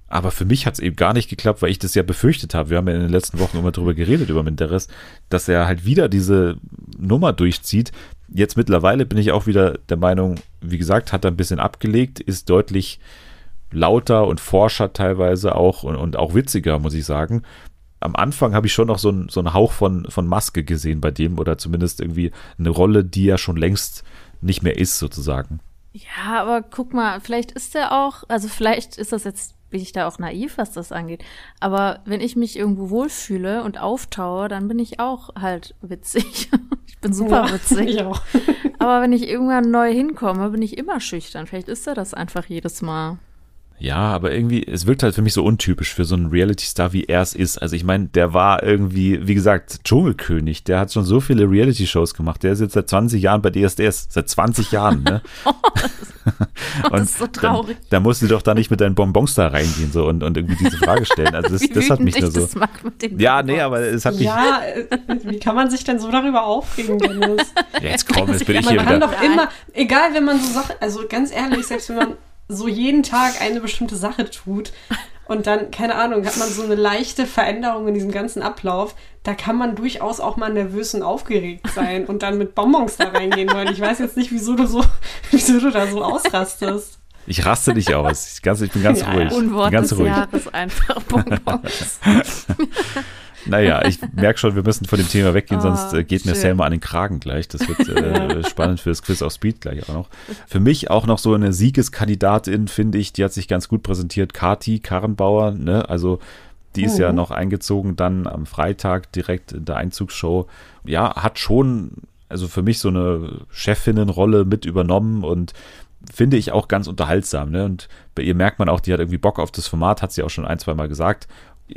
Aber für mich hat es eben gar nicht geklappt, weil ich das ja befürchtet habe. Wir haben ja in den letzten Wochen immer drüber geredet, über Menderes, dass er halt wieder diese Nummer durchzieht. Jetzt mittlerweile bin ich auch wieder der Meinung, wie gesagt, hat er ein bisschen abgelegt, ist deutlich lauter und forscher teilweise auch und, und auch witziger, muss ich sagen am Anfang habe ich schon noch so einen, so einen Hauch von, von Maske gesehen bei dem oder zumindest irgendwie eine Rolle, die ja schon längst nicht mehr ist, sozusagen. Ja, aber guck mal, vielleicht ist er auch, also vielleicht ist das jetzt, bin ich da auch naiv, was das angeht. Aber wenn ich mich irgendwo wohlfühle und auftaue, dann bin ich auch halt witzig. Ich bin super Ja, witzig. Ich auch. Aber wenn ich irgendwann neu hinkomme, bin ich immer schüchtern. Vielleicht ist er das einfach jedes Mal. Ja, aber irgendwie, es wirkt halt für mich so untypisch für so einen Reality-Star, wie er es ist. Also ich meine, der war irgendwie, wie gesagt, Dschungelkönig. Der hat schon so viele Reality-Shows gemacht. Der ist jetzt seit 20 Jahren bei DSDS. Seit 20 Jahren, ne? das ist so traurig. Dann, da musst du doch da nicht mit deinen Bonbons da reingehen so und, und irgendwie diese Frage stellen. Also das, Wie das hat mich ich nur so. das macht mit den Ja, nee, aber es hat mich. Ja, äh, wie kann man sich denn so darüber aufregen, Dennis? Ja, jetzt komm, jetzt bin ich Man hier kann wieder. doch immer, egal wenn man so Sachen, also ganz ehrlich, selbst wenn man so jeden Tag eine bestimmte Sache tut und dann, keine Ahnung, hat man so eine leichte Veränderung in diesem ganzen Ablauf, da kann man durchaus auch mal nervös und aufgeregt sein und dann mit Bonbons da reingehen wollen. Ich weiß jetzt nicht, wieso du so, wieso du da so ausrastest. Ich raste nicht aus. Ich, ganz, ich bin ganz Ja, ruhig. Unwort bin ganz des ruhig. Jahres einfach Bonbons. Naja, ich merke schon, wir müssen von dem Thema weggehen, oh, sonst äh, geht schön. mir Selma an den Kragen gleich. Das wird äh, spannend für das Quiz auf Speed gleich auch noch. Für mich auch noch so eine Siegeskandidatin, finde ich, die hat sich ganz gut präsentiert. Kati Karrenbauer, ne? Also die ist ja mhm. noch eingezogen dann am Freitag direkt in der Einzugsshow. Ja, hat schon, also für mich so eine Chefinnenrolle mit übernommen und finde ich auch ganz unterhaltsam. Ne? Und bei ihr merkt man auch, die hat irgendwie Bock auf das Format, hat sie auch schon ein, zwei Mal gesagt.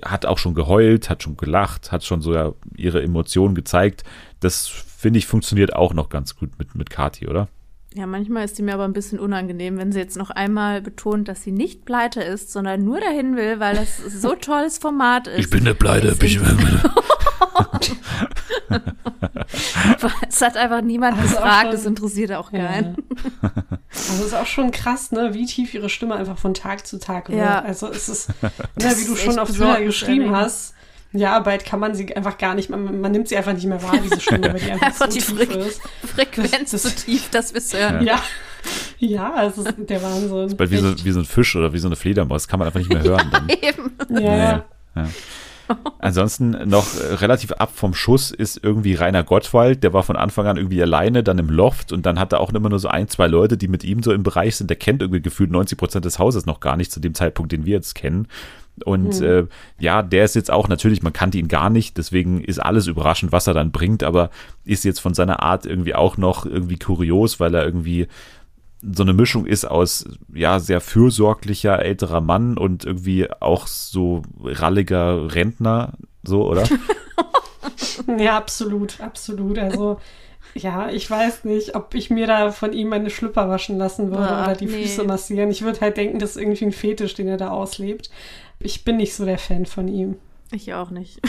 Hat auch schon geheult, hat schon gelacht, hat schon so ihre Emotionen gezeigt. Das finde ich funktioniert auch noch ganz gut mit, mit Kati, oder? Ja, manchmal ist sie mir aber ein bisschen unangenehm, wenn sie jetzt noch einmal betont, dass sie nicht pleite ist, sondern nur dahin will, weil das so tolles Format ist. Ich bin eine pleite. Ich es hat einfach niemand also gefragt, es interessiert auch keinen. Ja. Also es ist auch schon krass, ne, wie tief ihre Stimme einfach von Tag zu Tag wird. Ja. Also es ist, ne, wie du schon auf Twitter geschrieben hast, ja, bald kann man sie einfach gar nicht, man, man nimmt sie einfach nicht mehr wahr, diese Stimme, weil die einfach, einfach so die tief Fre ist. Frequenz das, so tief, dass wir es hören. Ja. Ja, es ist der Wahnsinn. Ist bald wie so, wie so ein Fisch oder wie so eine Fledermaus, kann man einfach nicht mehr hören. Dann. Ja, eben. Ja. ja. ja. Ansonsten noch äh, relativ ab vom Schuss ist irgendwie Rainer Gottwald, der war von Anfang an irgendwie alleine, dann im Loft und dann hat er auch immer nur so ein, zwei Leute, die mit ihm so im Bereich sind. Der kennt irgendwie gefühlt 90 Prozent des Hauses noch gar nicht zu dem Zeitpunkt, den wir jetzt kennen. Und mhm. äh, ja, der ist jetzt auch natürlich, man kannte ihn gar nicht, deswegen ist alles überraschend, was er dann bringt, aber ist jetzt von seiner Art irgendwie auch noch irgendwie kurios, weil er irgendwie so eine Mischung ist aus ja sehr fürsorglicher älterer Mann und irgendwie auch so ralliger Rentner, so, oder? ja, absolut, absolut. Also ja, ich weiß nicht, ob ich mir da von ihm meine Schlüpper waschen lassen würde Ach, oder die nee. Füße massieren. Ich würde halt denken, das ist irgendwie ein Fetisch, den er da auslebt. Ich bin nicht so der Fan von ihm. Ich auch nicht.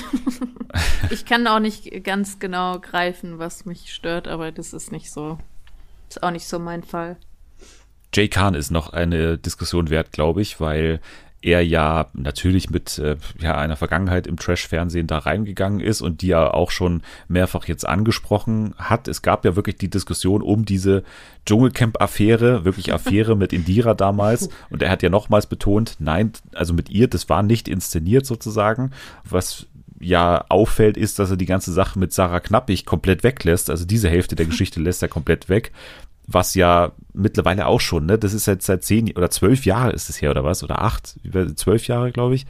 ich kann auch nicht ganz genau greifen, was mich stört, aber das ist nicht so. Ist auch nicht so mein Fall. Jay Kahn ist noch eine Diskussion wert, glaube ich, weil er ja natürlich mit äh, ja, einer Vergangenheit im Trash-Fernsehen da reingegangen ist und die er auch schon mehrfach jetzt angesprochen hat. Es gab ja wirklich die Diskussion um diese Dschungelcamp-Affäre, wirklich Affäre mit Indira damals. Und er hat ja nochmals betont, nein, also mit ihr, das war nicht inszeniert sozusagen. Was ja auffällt, ist, dass er die ganze Sache mit Sarah Knappig komplett weglässt. Also diese Hälfte der Geschichte lässt er komplett weg was ja mittlerweile auch schon, ne, das ist jetzt seit zehn oder zwölf Jahre ist es her oder was, oder acht, zwölf Jahre, glaube ich.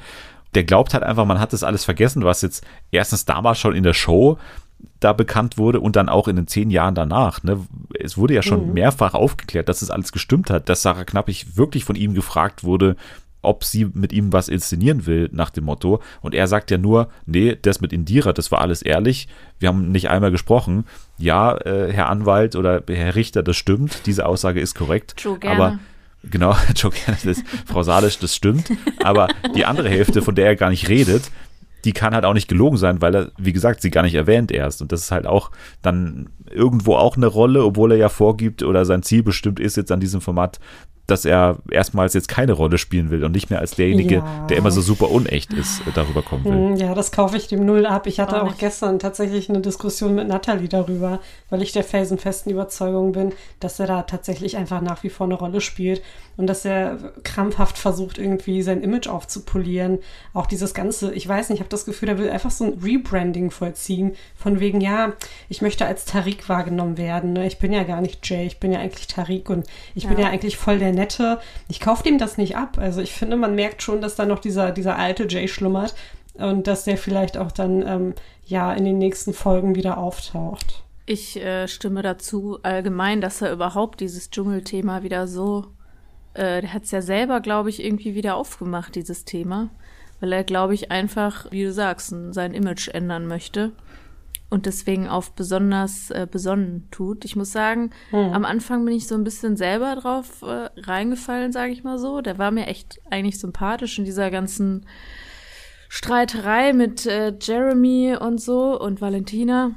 Der glaubt halt einfach, man hat das alles vergessen, was jetzt erstens damals schon in der Show da bekannt wurde und dann auch in den zehn Jahren danach. Ne? Es wurde ja schon mhm. mehrfach aufgeklärt, dass es das alles gestimmt hat, dass Sarah Knappig wirklich von ihm gefragt wurde, ob sie mit ihm was inszenieren will, nach dem Motto. Und er sagt ja nur, nee, das mit Indira, das war alles ehrlich. Wir haben nicht einmal gesprochen. Ja, äh, Herr Anwalt oder Herr Richter, das stimmt. Diese Aussage ist korrekt. Joe gerne. Aber genau, Joe gerne, das, Frau Salisch, das stimmt. Aber die andere Hälfte, von der er gar nicht redet, die kann halt auch nicht gelogen sein, weil er, wie gesagt, sie gar nicht erwähnt erst. Und das ist halt auch dann irgendwo auch eine Rolle, obwohl er ja vorgibt oder sein Ziel bestimmt ist, jetzt an diesem Format dass er erstmals jetzt keine Rolle spielen will und nicht mehr als derjenige, ja. der immer so super unecht ist, äh, darüber kommen will. Hm, ja, das kaufe ich dem null ab. Ich hatte auch, auch gestern tatsächlich eine Diskussion mit Natalie darüber, weil ich der felsenfesten Überzeugung bin, dass er da tatsächlich einfach nach wie vor eine Rolle spielt und dass er krampfhaft versucht, irgendwie sein Image aufzupolieren. Auch dieses Ganze, ich weiß nicht, ich habe das Gefühl, er will einfach so ein Rebranding vollziehen, von wegen, ja, ich möchte als Tariq wahrgenommen werden. Ne? Ich bin ja gar nicht Jay, ich bin ja eigentlich Tariq und ich ja. bin ja eigentlich voll der nette. Ich kaufe dem das nicht ab. Also ich finde, man merkt schon, dass da noch dieser, dieser alte Jay schlummert und dass der vielleicht auch dann ähm, ja in den nächsten Folgen wieder auftaucht. Ich äh, stimme dazu allgemein, dass er überhaupt dieses Dschungelthema wieder so, äh, der hat es ja selber, glaube ich, irgendwie wieder aufgemacht, dieses Thema, weil er, glaube ich, einfach, wie du sagst, sein Image ändern möchte und deswegen auf besonders äh, besonnen tut. Ich muss sagen, hm. am Anfang bin ich so ein bisschen selber drauf äh, reingefallen, sage ich mal so. Der war mir echt eigentlich sympathisch in dieser ganzen Streiterei mit äh, Jeremy und so und Valentina.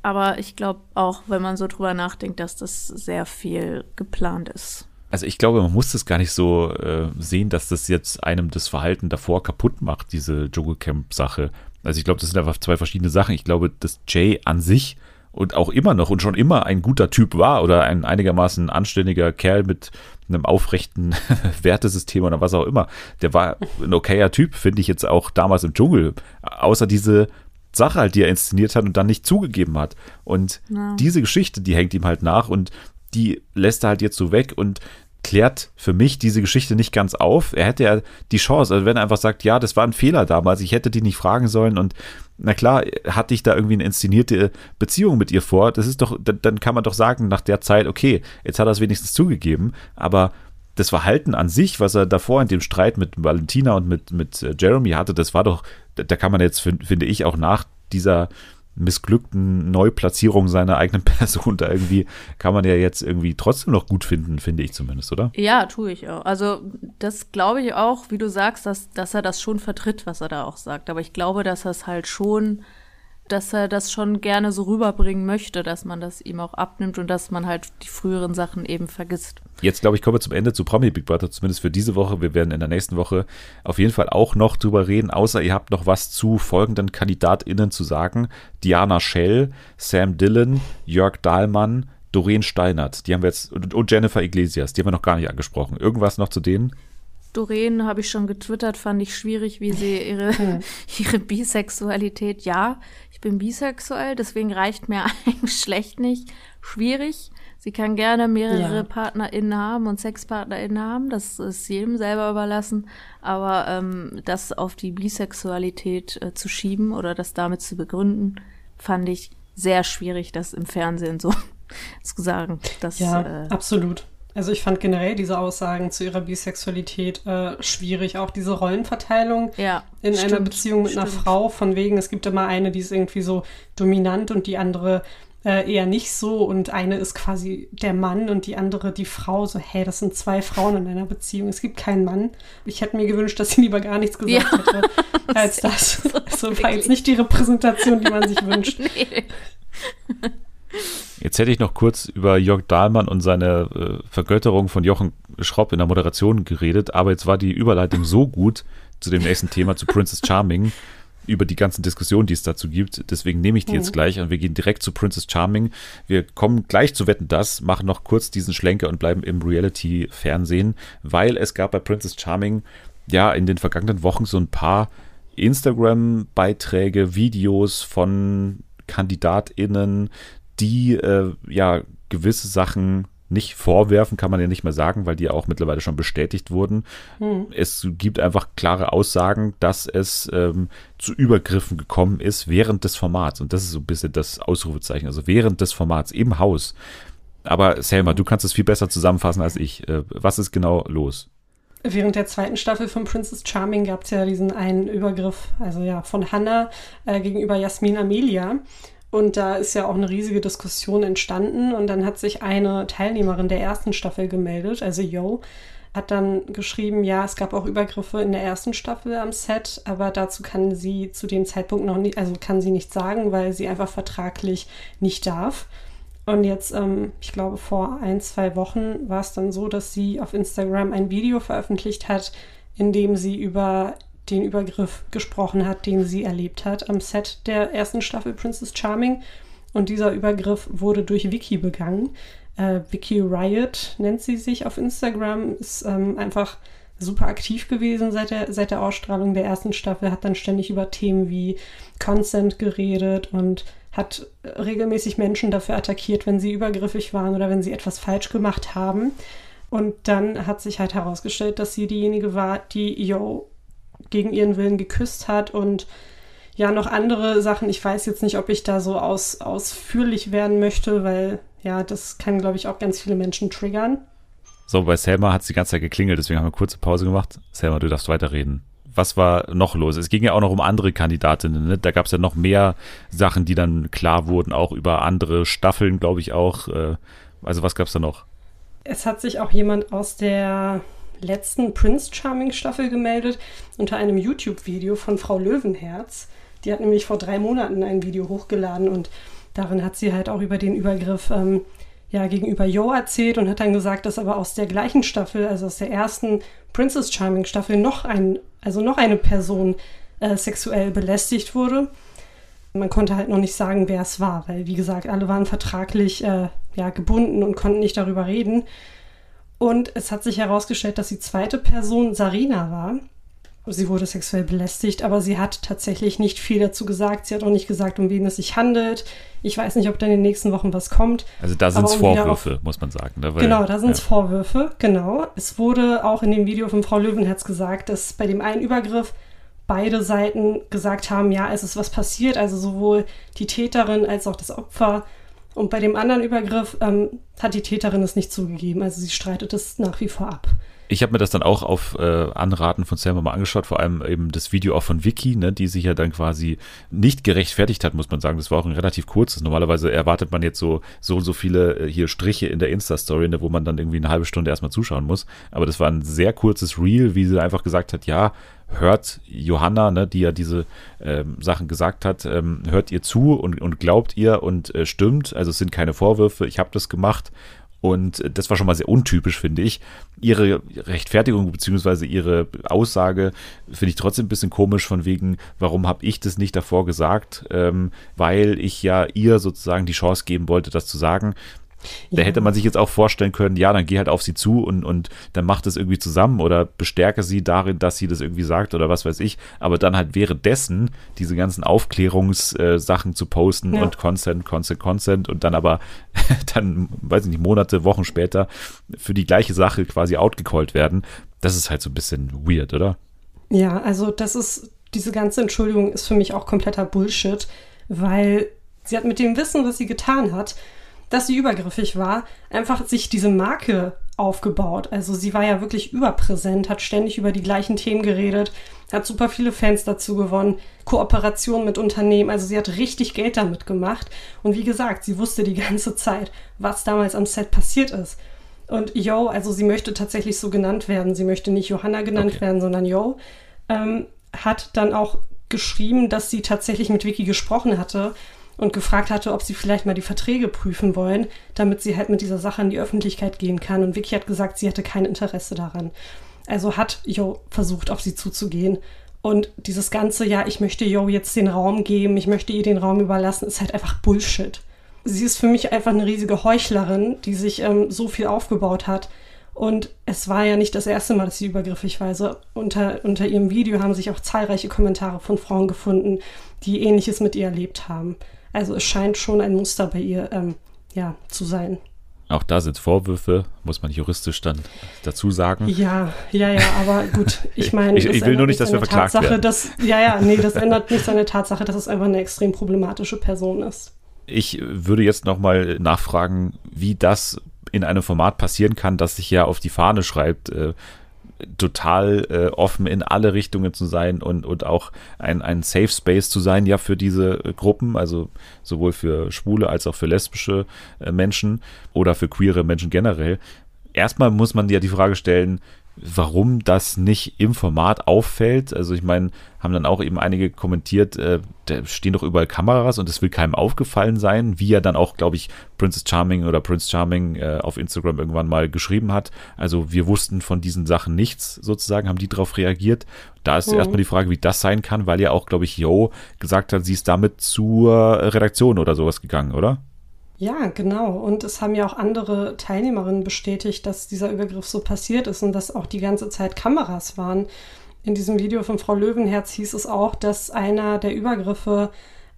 Aber ich glaube auch, wenn man so drüber nachdenkt, dass das sehr viel geplant ist. Also ich glaube, man muss das gar nicht so äh, sehen, dass das jetzt einem das Verhalten davor kaputt macht, diese Dschungelcamp-Sache. Also ich glaube, das sind einfach zwei verschiedene Sachen. Ich glaube, dass Jay an sich und auch immer noch und schon immer ein guter Typ war oder ein einigermaßen anständiger Kerl mit einem aufrechten Wertesystem oder was auch immer. Der war ein okayer Typ, finde ich jetzt auch damals im Dschungel. Außer diese Sache halt, die er inszeniert hat und dann nicht zugegeben hat. Und ja. diese Geschichte, die hängt ihm halt nach und die lässt er halt jetzt so weg und klärt für mich diese Geschichte nicht ganz auf. Er hätte ja die Chance, also wenn er einfach sagt, ja, das war ein Fehler damals, ich hätte die nicht fragen sollen und na klar, hatte ich da irgendwie eine inszenierte Beziehung mit ihr vor, das ist doch, dann kann man doch sagen nach der Zeit, okay, jetzt hat er es wenigstens zugegeben, aber das Verhalten an sich, was er davor in dem Streit mit Valentina und mit, mit äh, Jeremy hatte, das war doch, da kann man jetzt, finde ich, auch nach dieser missglückten Neuplatzierung seiner eigenen Person da irgendwie, kann man ja jetzt irgendwie trotzdem noch gut finden, finde ich zumindest, oder? Ja, tue ich auch. Also das glaube ich auch, wie du sagst, dass, dass er das schon vertritt, was er da auch sagt. Aber ich glaube, dass er es halt schon dass er das schon gerne so rüberbringen möchte, dass man das ihm auch abnimmt und dass man halt die früheren Sachen eben vergisst. Jetzt, glaube ich, kommen wir zum Ende zu Promi Big Brother, zumindest für diese Woche. Wir werden in der nächsten Woche auf jeden Fall auch noch drüber reden, außer ihr habt noch was zu folgenden KandidatInnen zu sagen. Diana Schell, Sam Dillon, Jörg Dahlmann, Doreen Steinert, die haben wir jetzt, und Jennifer Iglesias, die haben wir noch gar nicht angesprochen. Irgendwas noch zu denen? Doreen habe ich schon getwittert, fand ich schwierig, wie sie ihre, ihre Bisexualität, ja, bin bisexuell, deswegen reicht mir eigentlich schlecht nicht. Schwierig. Sie kann gerne mehrere ja. PartnerInnen haben und SexpartnerInnen haben, das ist jedem selber überlassen. Aber ähm, das auf die Bisexualität äh, zu schieben oder das damit zu begründen, fand ich sehr schwierig, das im Fernsehen so zu sagen. Das, ja, äh, absolut. Also ich fand generell diese Aussagen zu ihrer Bisexualität äh, schwierig. Auch diese Rollenverteilung ja, in stimmt, einer Beziehung mit stimmt. einer Frau, von wegen, es gibt immer eine, die ist irgendwie so dominant und die andere äh, eher nicht so. Und eine ist quasi der Mann und die andere die Frau. So, hey, das sind zwei Frauen in einer Beziehung. Es gibt keinen Mann. Ich hätte mir gewünscht, dass sie lieber gar nichts gesagt ja, hätte als das. So also war jetzt nicht die Repräsentation, die man sich wünscht. Nee. Jetzt hätte ich noch kurz über Jörg Dahlmann und seine äh, Vergötterung von Jochen Schropp in der Moderation geredet, aber jetzt war die Überleitung so gut zu dem nächsten Thema, zu Princess Charming, über die ganzen Diskussionen, die es dazu gibt. Deswegen nehme ich die mhm. jetzt gleich und wir gehen direkt zu Princess Charming. Wir kommen gleich zu Wetten das, machen noch kurz diesen Schlenker und bleiben im Reality-Fernsehen, weil es gab bei Princess Charming ja in den vergangenen Wochen so ein paar Instagram-Beiträge, Videos von KandidatInnen, die äh, ja gewisse Sachen nicht vorwerfen, kann man ja nicht mehr sagen, weil die auch mittlerweile schon bestätigt wurden. Hm. Es gibt einfach klare Aussagen, dass es ähm, zu Übergriffen gekommen ist während des Formats. Und das ist so ein bisschen das Ausrufezeichen, also während des Formats im Haus. Aber Selma, du kannst es viel besser zusammenfassen als ich. Äh, was ist genau los? Während der zweiten Staffel von Princess Charming gab es ja diesen einen Übergriff, also ja, von Hannah äh, gegenüber Jasmin Amelia. Und da ist ja auch eine riesige Diskussion entstanden. Und dann hat sich eine Teilnehmerin der ersten Staffel gemeldet, also Yo, hat dann geschrieben, ja, es gab auch Übergriffe in der ersten Staffel am Set, aber dazu kann sie zu dem Zeitpunkt noch nicht, also kann sie nicht sagen, weil sie einfach vertraglich nicht darf. Und jetzt, ähm, ich glaube, vor ein, zwei Wochen war es dann so, dass sie auf Instagram ein Video veröffentlicht hat, in dem sie über den Übergriff gesprochen hat, den sie erlebt hat am Set der ersten Staffel Princess Charming. Und dieser Übergriff wurde durch Vicky begangen. Äh, Vicky Riot nennt sie sich auf Instagram, ist ähm, einfach super aktiv gewesen seit der, seit der Ausstrahlung der ersten Staffel, hat dann ständig über Themen wie Consent geredet und hat regelmäßig Menschen dafür attackiert, wenn sie übergriffig waren oder wenn sie etwas falsch gemacht haben. Und dann hat sich halt herausgestellt, dass sie diejenige war, die Yo gegen ihren Willen geküsst hat und ja, noch andere Sachen. Ich weiß jetzt nicht, ob ich da so aus, ausführlich werden möchte, weil ja, das kann, glaube ich, auch ganz viele Menschen triggern. So, bei Selma hat es die ganze Zeit geklingelt, deswegen haben wir eine kurze Pause gemacht. Selma, du darfst weiterreden. Was war noch los? Es ging ja auch noch um andere Kandidatinnen. Ne? Da gab es ja noch mehr Sachen, die dann klar wurden, auch über andere Staffeln, glaube ich auch. Äh, also was gab es da noch? Es hat sich auch jemand aus der letzten Prince Charming Staffel gemeldet unter einem YouTube-Video von Frau Löwenherz. Die hat nämlich vor drei Monaten ein Video hochgeladen und darin hat sie halt auch über den Übergriff ähm, ja, gegenüber Jo erzählt und hat dann gesagt, dass aber aus der gleichen Staffel, also aus der ersten Princess Charming Staffel, noch ein, also noch eine Person äh, sexuell belästigt wurde. Man konnte halt noch nicht sagen, wer es war, weil wie gesagt, alle waren vertraglich äh, ja, gebunden und konnten nicht darüber reden. Und es hat sich herausgestellt, dass die zweite Person Sarina war. sie wurde sexuell belästigt, aber sie hat tatsächlich nicht viel dazu gesagt. Sie hat auch nicht gesagt, um wen es sich handelt. Ich weiß nicht, ob da in den nächsten Wochen was kommt. Also da sind es um Vorwürfe, auf, muss man sagen. Ne? Weil, genau, da sind es ja. Vorwürfe, genau. Es wurde auch in dem Video von Frau Löwenherz gesagt, dass bei dem einen Übergriff beide Seiten gesagt haben, ja, es ist was passiert, also sowohl die Täterin als auch das Opfer. Und bei dem anderen Übergriff ähm, hat die Täterin es nicht zugegeben, also sie streitet es nach wie vor ab. Ich habe mir das dann auch auf äh, Anraten von Selma mal angeschaut, vor allem eben das Video auch von Vicky, ne, die sich ja dann quasi nicht gerechtfertigt hat, muss man sagen. Das war auch ein relativ kurzes. Normalerweise erwartet man jetzt so so und so viele äh, hier Striche in der Insta-Story, ne, wo man dann irgendwie eine halbe Stunde erstmal zuschauen muss. Aber das war ein sehr kurzes Reel, wie sie einfach gesagt hat, ja, hört Johanna, ne, die ja diese ähm, Sachen gesagt hat, ähm, hört ihr zu und, und glaubt ihr und äh, stimmt. Also es sind keine Vorwürfe, ich habe das gemacht und das war schon mal sehr untypisch, finde ich. Ihre Rechtfertigung bzw. ihre Aussage finde ich trotzdem ein bisschen komisch, von wegen, warum habe ich das nicht davor gesagt? Ähm, weil ich ja ihr sozusagen die Chance geben wollte, das zu sagen. Da ja. hätte man sich jetzt auch vorstellen können, ja, dann geh halt auf sie zu und, und dann macht es irgendwie zusammen oder bestärke sie darin, dass sie das irgendwie sagt oder was weiß ich. Aber dann halt währenddessen diese ganzen Aufklärungssachen äh, zu posten ja. und Consent, Consent, Consent und dann aber dann, weiß ich nicht, Monate, Wochen später für die gleiche Sache quasi outgecallt werden. Das ist halt so ein bisschen weird, oder? Ja, also das ist, diese ganze Entschuldigung ist für mich auch kompletter Bullshit, weil sie hat mit dem Wissen, was sie getan hat, dass sie übergriffig war, einfach sich diese Marke aufgebaut. Also sie war ja wirklich überpräsent, hat ständig über die gleichen Themen geredet, hat super viele Fans dazu gewonnen, Kooperation mit Unternehmen, also sie hat richtig Geld damit gemacht. Und wie gesagt, sie wusste die ganze Zeit, was damals am Set passiert ist. Und Yo, also sie möchte tatsächlich so genannt werden. Sie möchte nicht Johanna genannt okay. werden, sondern Yo, ähm, hat dann auch geschrieben, dass sie tatsächlich mit Vicky gesprochen hatte und gefragt hatte, ob sie vielleicht mal die Verträge prüfen wollen, damit sie halt mit dieser Sache in die Öffentlichkeit gehen kann. Und Vicky hat gesagt, sie hatte kein Interesse daran. Also hat Jo versucht, auf sie zuzugehen. Und dieses ganze, ja, ich möchte Jo jetzt den Raum geben, ich möchte ihr den Raum überlassen, ist halt einfach Bullshit. Sie ist für mich einfach eine riesige Heuchlerin, die sich ähm, so viel aufgebaut hat. Und es war ja nicht das erste Mal, dass sie übergriffig war. Also unter, unter ihrem Video haben sich auch zahlreiche Kommentare von Frauen gefunden, die ähnliches mit ihr erlebt haben. Also es scheint schon ein Muster bei ihr ähm, ja, zu sein. Auch da sind Vorwürfe, muss man juristisch dann dazu sagen. Ja, ja, ja, aber gut, ich meine, ich, ich will nur nicht, dass wir verklagt Tatsache, werden. Dass, ja, ja, nee, das ändert nicht seine Tatsache, dass es einfach eine extrem problematische Person ist. Ich würde jetzt nochmal nachfragen, wie das in einem Format passieren kann, das sich ja auf die Fahne schreibt, äh, total äh, offen in alle Richtungen zu sein und, und auch ein, ein Safe Space zu sein, ja, für diese äh, Gruppen, also sowohl für schwule als auch für lesbische äh, Menschen oder für queere Menschen generell. Erstmal muss man ja die Frage stellen, warum das nicht im Format auffällt. Also ich meine, haben dann auch eben einige kommentiert, äh, da stehen doch überall Kameras und es will keinem aufgefallen sein, wie er dann auch, glaube ich, Princess Charming oder Prince Charming äh, auf Instagram irgendwann mal geschrieben hat. Also wir wussten von diesen Sachen nichts sozusagen, haben die darauf reagiert. Da ist mhm. erstmal die Frage, wie das sein kann, weil ja auch, glaube ich, Yo gesagt hat, sie ist damit zur Redaktion oder sowas gegangen, oder? Ja, genau. Und es haben ja auch andere Teilnehmerinnen bestätigt, dass dieser Übergriff so passiert ist und dass auch die ganze Zeit Kameras waren. In diesem Video von Frau Löwenherz hieß es auch, dass einer der Übergriffe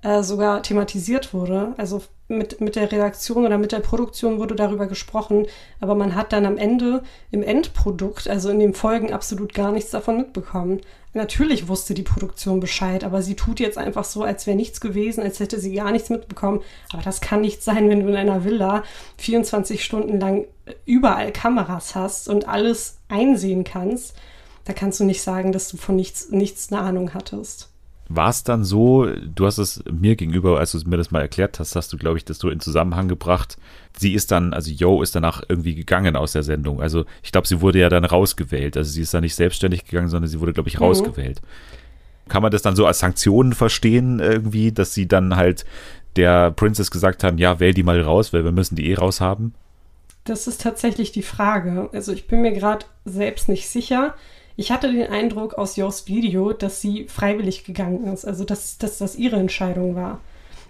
äh, sogar thematisiert wurde. Also mit, mit der Redaktion oder mit der Produktion wurde darüber gesprochen, aber man hat dann am Ende im Endprodukt, also in den Folgen, absolut gar nichts davon mitbekommen. Natürlich wusste die Produktion Bescheid, aber sie tut jetzt einfach so, als wäre nichts gewesen, als hätte sie gar nichts mitbekommen. Aber das kann nicht sein, wenn du in einer Villa 24 Stunden lang überall Kameras hast und alles einsehen kannst. Da kannst du nicht sagen, dass du von nichts, nichts eine Ahnung hattest war es dann so, du hast es mir gegenüber, als du mir das mal erklärt hast, hast du, glaube ich, das so in Zusammenhang gebracht. Sie ist dann, also Yo ist danach irgendwie gegangen aus der Sendung. Also ich glaube, sie wurde ja dann rausgewählt. Also sie ist dann nicht selbstständig gegangen, sondern sie wurde, glaube ich, mhm. rausgewählt. Kann man das dann so als Sanktionen verstehen irgendwie, dass sie dann halt der Princess gesagt haben, ja, wähl die mal raus, weil wir müssen die eh raus haben? Das ist tatsächlich die Frage. Also ich bin mir gerade selbst nicht sicher. Ich hatte den Eindruck aus Jos Video, dass sie freiwillig gegangen ist, also dass, dass das ihre Entscheidung war.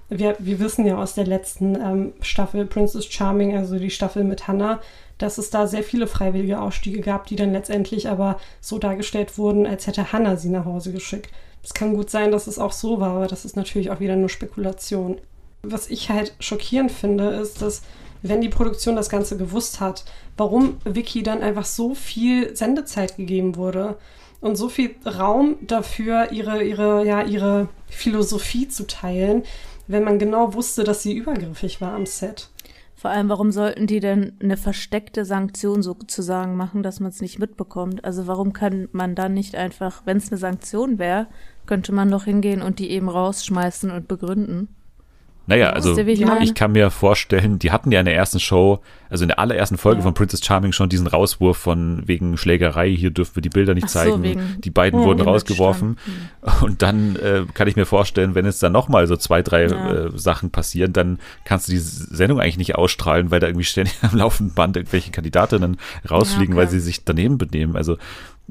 wir, wir wissen ja aus der letzten ähm, Staffel Princess Charming, also die Staffel mit Hannah, dass es da sehr viele freiwillige Ausstiege gab, die dann letztendlich aber so dargestellt wurden, als hätte Hannah sie nach Hause geschickt. Es kann gut sein, dass es auch so war, aber das ist natürlich auch wieder nur Spekulation. Was ich halt schockierend finde, ist, dass wenn die Produktion das Ganze gewusst hat, warum Vicky dann einfach so viel Sendezeit gegeben wurde und so viel Raum dafür, ihre, ihre, ja, ihre Philosophie zu teilen, wenn man genau wusste, dass sie übergriffig war am Set. Vor allem, warum sollten die denn eine versteckte Sanktion sozusagen machen, dass man es nicht mitbekommt? Also warum kann man dann nicht einfach, wenn es eine Sanktion wäre, könnte man doch hingehen und die eben rausschmeißen und begründen? Naja, also ich, kann mir vorstellen, die hatten ja in der ersten Show, also in der allerersten Folge ja. von Princess Charming schon diesen Rauswurf von wegen Schlägerei, hier dürfen wir die Bilder nicht so, zeigen. Wegen, die beiden wurden rausgeworfen. Und dann äh, kann ich mir vorstellen, wenn es dann nochmal so zwei, drei ja. äh, Sachen passieren, dann kannst du die Sendung eigentlich nicht ausstrahlen, weil da irgendwie ständig am laufenden Band irgendwelche Kandidatinnen rausfliegen, ja, okay. weil sie sich daneben benehmen. Also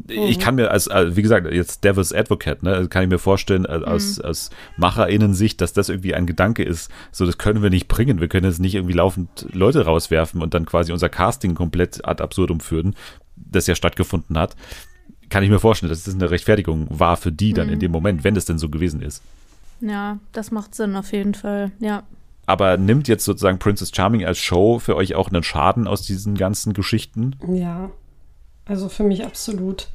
ich kann mir als, wie gesagt, jetzt Devil's Advocate, ne, kann ich mir vorstellen, aus, mhm. aus MacherInnen-Sicht, dass das irgendwie ein Gedanke ist, so das können wir nicht bringen. Wir können jetzt nicht irgendwie laufend Leute rauswerfen und dann quasi unser Casting komplett ad absurdum führen, das ja stattgefunden hat. Kann ich mir vorstellen, dass das eine Rechtfertigung war für die dann mhm. in dem Moment, wenn es denn so gewesen ist. Ja, das macht Sinn auf jeden Fall, ja. Aber nimmt jetzt sozusagen Princess Charming als Show für euch auch einen Schaden aus diesen ganzen Geschichten? Ja, also für mich absolut.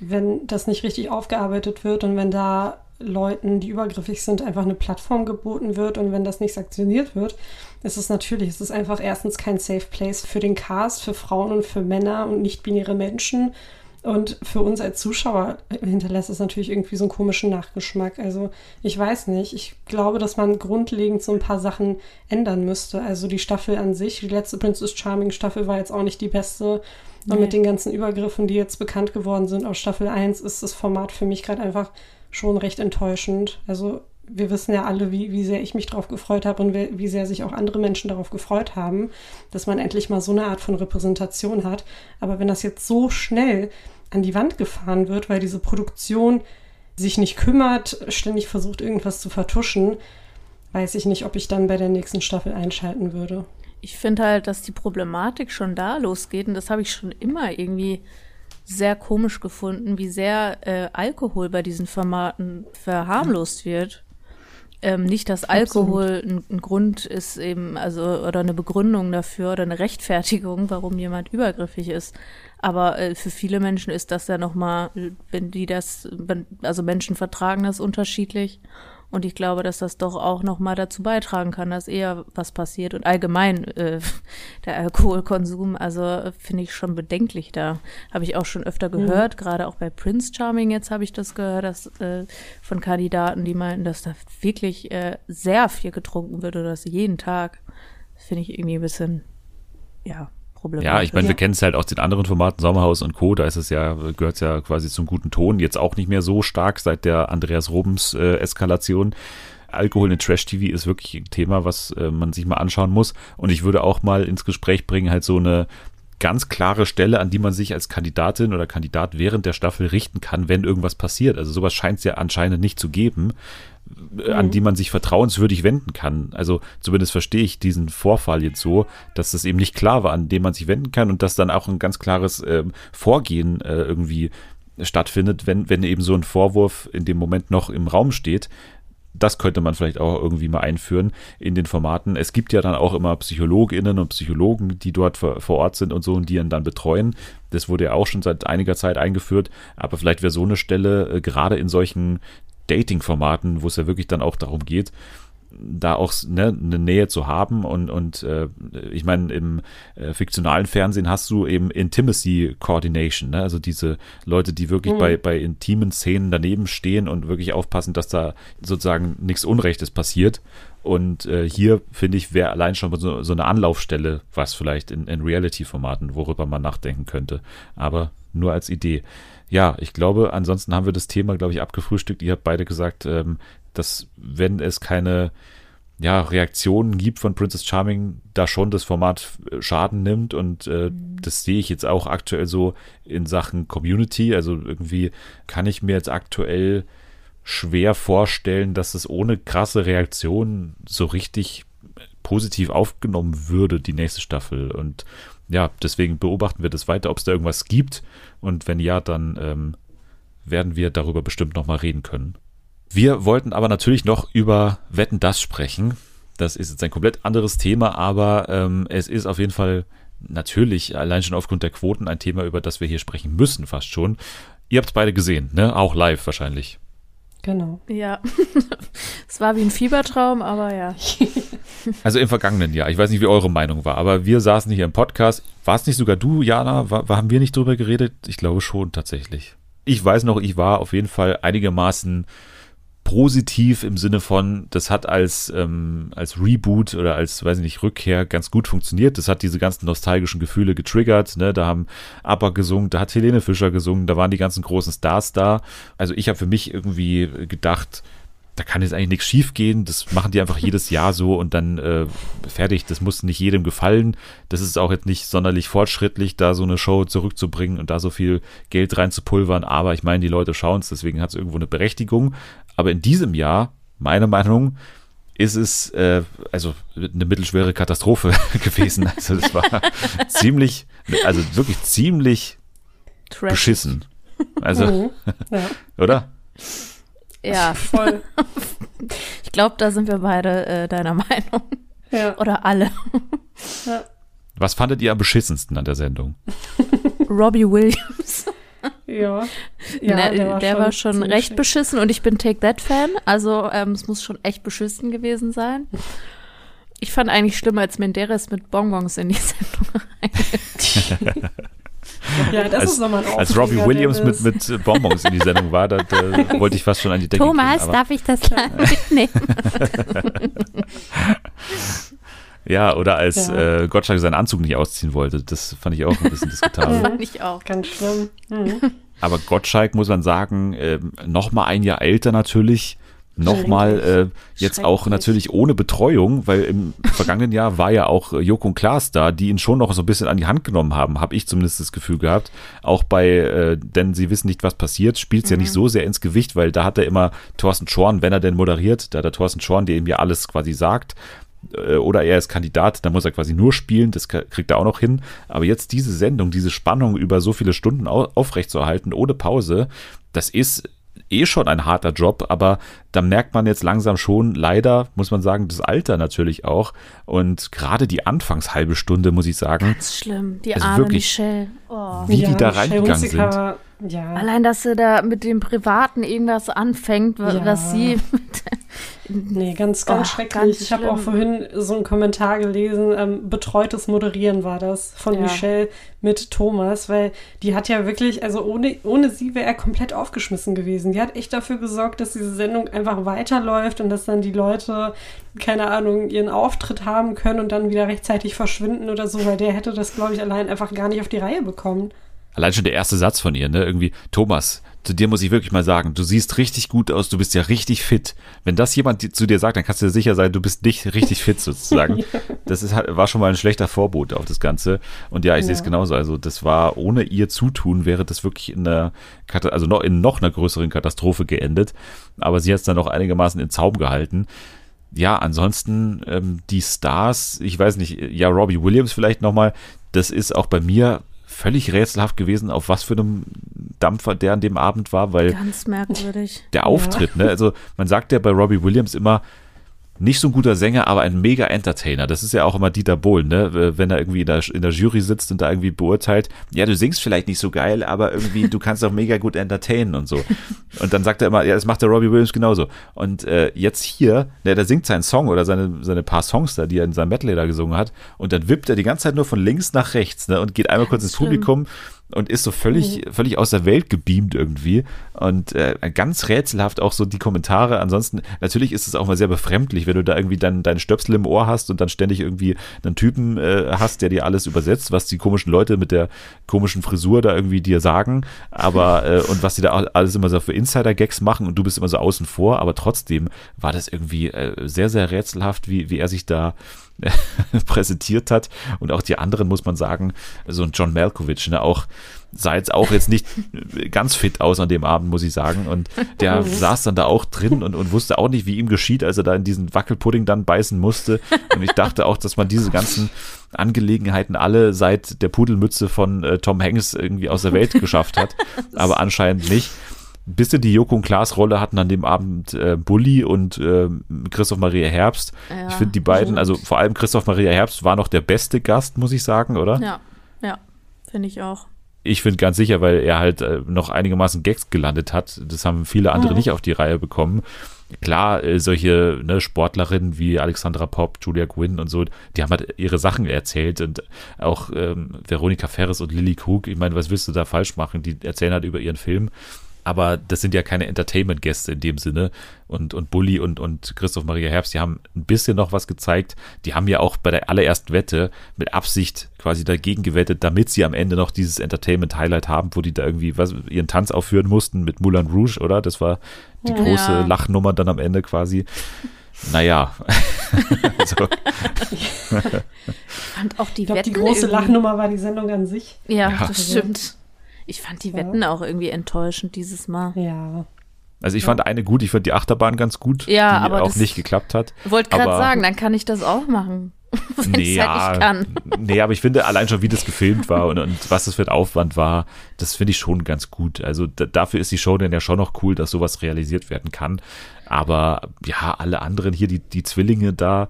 Wenn das nicht richtig aufgearbeitet wird und wenn da Leuten, die übergriffig sind, einfach eine Plattform geboten wird und wenn das nicht sanktioniert wird, ist es natürlich, es ist einfach erstens kein Safe Place für den Cast, für Frauen und für Männer und nicht-binäre Menschen. Und für uns als Zuschauer hinterlässt es natürlich irgendwie so einen komischen Nachgeschmack. Also ich weiß nicht. Ich glaube, dass man grundlegend so ein paar Sachen ändern müsste. Also die Staffel an sich, die letzte Princess Charming Staffel war jetzt auch nicht die beste. Und mit den ganzen Übergriffen, die jetzt bekannt geworden sind aus Staffel 1, ist das Format für mich gerade einfach schon recht enttäuschend. Also wir wissen ja alle, wie, wie sehr ich mich darauf gefreut habe und wie sehr sich auch andere Menschen darauf gefreut haben, dass man endlich mal so eine Art von Repräsentation hat. Aber wenn das jetzt so schnell an die Wand gefahren wird, weil diese Produktion sich nicht kümmert, ständig versucht, irgendwas zu vertuschen, weiß ich nicht, ob ich dann bei der nächsten Staffel einschalten würde ich finde halt, dass die Problematik schon da losgeht und das habe ich schon immer irgendwie sehr komisch gefunden, wie sehr äh, Alkohol bei diesen Formaten verharmlost wird. Ähm, nicht, dass Alkohol ein, ein, Grund ist eben, also oder eine Begründung dafür oder eine Rechtfertigung, warum jemand übergriffig ist. Aber äh, für viele Menschen ist das ja nochmal, wenn die das, wenn, also Menschen vertragen das unterschiedlich. Und ich glaube, dass das doch auch nochmal dazu beitragen kann, dass eher was passiert. Und allgemein äh, der Alkoholkonsum, also finde ich schon bedenklich da. Habe ich auch schon öfter mhm. gehört, mhm. gerade auch bei Prince Charming jetzt habe ich das gehört, dass äh, von Kandidaten, die meinten, dass da wirklich äh, sehr viel getrunken wird oder das jeden Tag. Finde ich irgendwie ein bisschen, ja, problematisch. Ja, ich meine, wir kennen es halt aus den anderen Formaten, Sommerhaus und Co., da ist es ja, gehört es ja quasi zum guten Ton, jetzt auch nicht mehr so stark seit der Andreas Robens äh, Eskalation. Alkohol in Trash-TV ist wirklich ein Thema, was äh, man sich mal anschauen muss. Und ich würde auch mal ins Gespräch bringen, halt so eine ganz klare Stelle, an die man sich als Kandidatin oder Kandidat während der Staffel richten kann, wenn irgendwas passiert. Also sowas scheint es ja anscheinend nicht zu geben an die man sich vertrauenswürdig wenden kann. Also zumindest verstehe ich diesen Vorfall jetzt so, dass das eben nicht klar war, an dem man sich wenden kann und dass dann auch ein ganz klares äh, Vorgehen äh, irgendwie stattfindet, wenn, wenn eben so ein Vorwurf in dem Moment noch im Raum steht. Das könnte man vielleicht auch irgendwie mal einführen in den Formaten. Es gibt ja dann auch immer PsychologInnen und Psychologen, die dort vor, vor Ort sind und so und die ihn dann betreuen. Das wurde ja auch schon seit einiger Zeit eingeführt. Aber vielleicht wäre so eine Stelle äh, gerade in solchen Dating-Formaten, wo es ja wirklich dann auch darum geht, da auch ne, eine Nähe zu haben und, und äh, ich meine, im äh, fiktionalen Fernsehen hast du eben Intimacy Coordination, ne? also diese Leute, die wirklich mhm. bei, bei intimen Szenen daneben stehen und wirklich aufpassen, dass da sozusagen nichts Unrechtes passiert. Und äh, hier, finde ich, wäre allein schon so, so eine Anlaufstelle, was vielleicht in, in Reality-Formaten, worüber man nachdenken könnte. Aber nur als Idee ja, ich glaube, ansonsten haben wir das Thema, glaube ich, abgefrühstückt. Ihr habt beide gesagt, ähm, dass wenn es keine ja, Reaktionen gibt von Princess Charming, da schon das Format äh, Schaden nimmt und äh, mhm. das sehe ich jetzt auch aktuell so in Sachen Community. Also irgendwie kann ich mir jetzt aktuell schwer vorstellen, dass es ohne krasse Reaktion so richtig positiv aufgenommen würde, die nächste Staffel. Und ja, deswegen beobachten wir das weiter, ob es da irgendwas gibt. Und wenn ja, dann ähm, werden wir darüber bestimmt nochmal reden können. Wir wollten aber natürlich noch über Wetten das sprechen. Das ist jetzt ein komplett anderes Thema, aber ähm, es ist auf jeden Fall natürlich allein schon aufgrund der Quoten ein Thema, über das wir hier sprechen müssen, fast schon. Ihr habt es beide gesehen, ne? Auch live wahrscheinlich. Genau. Ja. es war wie ein Fiebertraum, aber ja. Also im vergangenen Jahr. Ich weiß nicht, wie eure Meinung war, aber wir saßen hier im Podcast. War es nicht sogar du, Jana? War, haben wir nicht drüber geredet? Ich glaube schon tatsächlich. Ich weiß noch, ich war auf jeden Fall einigermaßen positiv im Sinne von, das hat als, ähm, als Reboot oder als, weiß ich nicht, Rückkehr ganz gut funktioniert. Das hat diese ganzen nostalgischen Gefühle getriggert. Ne? Da haben ABBA gesungen, da hat Helene Fischer gesungen, da waren die ganzen großen Stars da. Also ich habe für mich irgendwie gedacht, da kann jetzt eigentlich nichts schief gehen. Das machen die einfach jedes Jahr so und dann äh, fertig. Das muss nicht jedem gefallen. Das ist auch jetzt nicht sonderlich fortschrittlich, da so eine Show zurückzubringen und da so viel Geld reinzupulvern. Aber ich meine, die Leute schauen es, deswegen hat es irgendwo eine Berechtigung. Aber in diesem Jahr, meiner Meinung, ist es äh, also eine mittelschwere Katastrophe gewesen. Also das war ziemlich, also wirklich ziemlich Trash. beschissen. Also, mhm. ja. oder? Ja, voll. ich glaube, da sind wir beide äh, deiner Meinung. Ja. Oder alle. Ja. Was fandet ihr am beschissensten an der Sendung? Robbie Williams. Ja. ja ne, der war der schon, war schon recht schlecht. beschissen und ich bin Take That-Fan. Also ähm, es muss schon echt beschissen gewesen sein. Ich fand eigentlich schlimmer, als Menderes mit Bonbons in die Sendung rein. Ja, das als, ist nochmal ein Als Robbie Williams mit, mit Bonbons in die Sendung war, da, da wollte ich fast schon an die Decke Thomas, gehen, darf ich das mitnehmen? ja, oder als ja. äh, Gottschalk seinen Anzug nicht ausziehen wollte. Das fand ich auch ein bisschen diskutabel. fand ich auch. Ganz schlimm. Mhm. Aber Gottschalk, muss man sagen, äh, noch mal ein Jahr älter natürlich nochmal äh, jetzt auch natürlich ohne Betreuung, weil im vergangenen Jahr war ja auch Joko und Klaas da, die ihn schon noch so ein bisschen an die Hand genommen haben, habe ich zumindest das Gefühl gehabt. Auch bei, äh, denn sie wissen nicht, was passiert, spielt es mhm. ja nicht mhm. so sehr ins Gewicht, weil da hat er immer Thorsten Schorn, wenn er denn moderiert, da hat er Thorsten Schorn, der ihm ja alles quasi sagt äh, oder er ist Kandidat, dann muss er quasi nur spielen, das kriegt er auch noch hin. Aber jetzt diese Sendung, diese Spannung über so viele Stunden aufrechtzuerhalten, ohne Pause, das ist eh schon ein harter Job, aber da merkt man jetzt langsam schon, leider, muss man sagen, das Alter natürlich auch. Und gerade die Anfangshalbe Stunde, muss ich sagen. Ganz schlimm, die also arme wirklich, Michelle. Oh. Wie ja, die da reingegangen sind. Ja. Allein, dass sie da mit dem Privaten irgendwas anfängt, ja. was sie. nee, ganz, ganz oh, schrecklich. Ganz ich habe auch vorhin so einen Kommentar gelesen. Ähm, betreutes Moderieren war das von ja. Michelle mit Thomas, weil die hat ja wirklich, also ohne, ohne sie wäre er komplett aufgeschmissen gewesen. Die hat echt dafür gesorgt, dass diese Sendung einfach weiterläuft und dass dann die Leute, keine Ahnung, ihren Auftritt haben können und dann wieder rechtzeitig verschwinden oder so, weil der hätte das, glaube ich, allein einfach gar nicht auf die Reihe bekommen. Allein schon der erste Satz von ihr, ne? Irgendwie, Thomas, zu dir muss ich wirklich mal sagen, du siehst richtig gut aus, du bist ja richtig fit. Wenn das jemand zu dir sagt, dann kannst du dir sicher sein, du bist nicht richtig fit sozusagen. ja. Das ist, war schon mal ein schlechter Vorbot auf das Ganze. Und ja, ich ja. sehe es genauso. Also das war, ohne ihr Zutun wäre das wirklich in einer, also noch in noch einer größeren Katastrophe geendet. Aber sie hat es dann noch einigermaßen in Zaum gehalten ja, ansonsten ähm, die Stars, ich weiß nicht, ja, Robbie Williams vielleicht nochmal, das ist auch bei mir völlig rätselhaft gewesen, auf was für einem Dampfer der an dem Abend war, weil ganz merkwürdig. Der Auftritt, ja. ne? Also man sagt ja bei Robbie Williams immer, nicht so ein guter Sänger, aber ein mega Entertainer. Das ist ja auch immer Dieter Bohlen, ne? Wenn er irgendwie in der, in der Jury sitzt und da irgendwie beurteilt, ja, du singst vielleicht nicht so geil, aber irgendwie, du kannst auch mega gut entertainen und so. Und dann sagt er immer, ja, das macht der Robbie Williams genauso. Und äh, jetzt hier, ne, der singt seinen Song oder seine, seine paar Songs da, die er in seinem Medley da gesungen hat, und dann wippt er die ganze Zeit nur von links nach rechts, ne? Und geht einmal kurz ins Publikum und ist so völlig, mhm. völlig aus der Welt gebeamt irgendwie. Und äh, ganz rätselhaft auch so die Kommentare. Ansonsten, natürlich ist es auch mal sehr befremdlich, wenn du da irgendwie deinen dein Stöpsel im Ohr hast und dann ständig irgendwie einen Typen äh, hast, der dir alles übersetzt, was die komischen Leute mit der komischen Frisur da irgendwie dir sagen. Aber, äh, und was die da alles immer so für Insider-Gags machen und du bist immer so außen vor. Aber trotzdem war das irgendwie äh, sehr, sehr rätselhaft, wie, wie er sich da präsentiert hat. Und auch die anderen, muss man sagen, so ein John Malkovich, ne, auch sah jetzt auch jetzt nicht ganz fit aus an dem Abend, muss ich sagen. Und der saß dann da auch drin und, und wusste auch nicht, wie ihm geschieht, als er da in diesen Wackelpudding dann beißen musste. Und ich dachte auch, dass man diese ganzen Angelegenheiten alle seit der Pudelmütze von äh, Tom Hanks irgendwie aus der Welt geschafft hat. Aber anscheinend nicht bisschen die Joko und Klaas Rolle hatten an dem Abend äh, Bulli und äh, Christoph Maria Herbst. Ja, ich finde die beiden, also vor allem Christoph Maria Herbst war noch der beste Gast, muss ich sagen, oder? Ja, ja, finde ich auch. Ich finde ganz sicher, weil er halt äh, noch einigermaßen Gags gelandet hat. Das haben viele andere mhm. nicht auf die Reihe bekommen. Klar, äh, solche ne, Sportlerinnen wie Alexandra Popp, Julia Gwynn und so, die haben halt ihre Sachen erzählt und auch ähm, Veronika Ferres und Lilly Krug, ich meine, was willst du da falsch machen? Die erzählen halt über ihren Film aber das sind ja keine Entertainment-Gäste in dem Sinne. Und, und Bully und, und Christoph Maria Herbst, die haben ein bisschen noch was gezeigt. Die haben ja auch bei der allerersten Wette mit Absicht quasi dagegen gewettet, damit sie am Ende noch dieses Entertainment-Highlight haben, wo die da irgendwie was, ihren Tanz aufführen mussten mit Moulin Rouge, oder? Das war die große ja. Lachnummer dann am Ende quasi. Naja. also. Ich fand auch die ich glaub, Die große Lachnummer war die Sendung an sich. Ja, ja. das stimmt. Ich fand die ja. Wetten auch irgendwie enttäuschend dieses Mal. Ja. Also ich ja. fand eine gut, ich fand die Achterbahn ganz gut, ja, die aber auch nicht geklappt hat. Wollte gerade sagen, dann kann ich das auch machen. Wenn nee, halt kann. nee, aber ich finde allein schon, wie das gefilmt war und, und was das für ein Aufwand war, das finde ich schon ganz gut. Also dafür ist die Show dann ja schon noch cool, dass sowas realisiert werden kann. Aber ja, alle anderen hier, die, die Zwillinge da,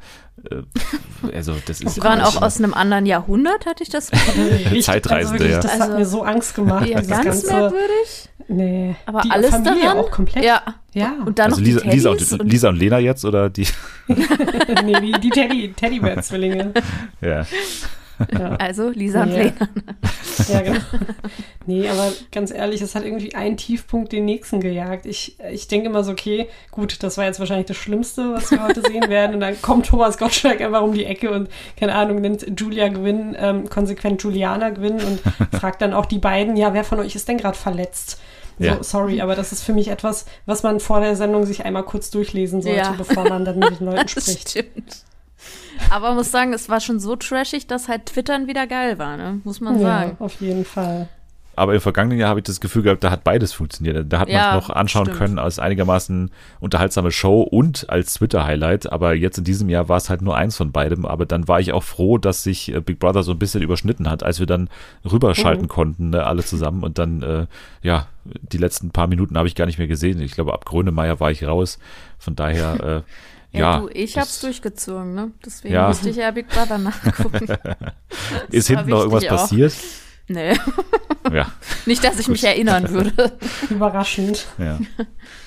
also das ist. Die waren auch aus einem anderen Jahrhundert, hatte ich das Zeitreisende, also ja. Das hat mir so Angst gemacht. Ja, ganz ganze, merkwürdig. Nee. Aber die alles Familie daran? auch komplett. Ja. ja. Und dann also noch Lisa, die Lisa, und, Lisa und Lena jetzt oder die? nee, die, die Teddy, Teddybär-Zwillinge. Ja. Ja. Also Lisa und ja. Lena. Ja, genau. Nee, aber ganz ehrlich, es hat irgendwie ein Tiefpunkt den nächsten gejagt. Ich, ich denke immer so, okay, gut, das war jetzt wahrscheinlich das Schlimmste, was wir heute sehen werden. Und dann kommt Thomas Gottschalk einfach um die Ecke und, keine Ahnung, nimmt Julia Gwynn, ähm, konsequent Juliana Gwynn und fragt dann auch die beiden, ja, wer von euch ist denn gerade verletzt? So, ja. sorry, aber das ist für mich etwas, was man vor der Sendung sich einmal kurz durchlesen sollte, ja. bevor man dann mit den Leuten spricht. Stimmt. Aber muss sagen, es war schon so trashig, dass halt Twittern wieder geil war, ne? Muss man sagen. Ja, auf jeden Fall. Aber im vergangenen Jahr habe ich das Gefühl gehabt, da hat beides funktioniert. Da hat man es noch anschauen stimmt. können als einigermaßen unterhaltsame Show und als Twitter-Highlight. Aber jetzt in diesem Jahr war es halt nur eins von beidem. Aber dann war ich auch froh, dass sich äh, Big Brother so ein bisschen überschnitten hat, als wir dann rüberschalten mhm. konnten, ne, alle zusammen. Und dann, äh, ja, die letzten paar Minuten habe ich gar nicht mehr gesehen. Ich glaube, ab Grönemeyer war ich raus. Von daher, äh, ja, ja, du, ich hab's durchgezogen, ne? Deswegen ja. musste ich ja Big Brother nachgucken. Ist hinten noch irgendwas auch. passiert? Nee. Ja. Nicht, dass ich mich erinnern würde. Überraschend. Ja.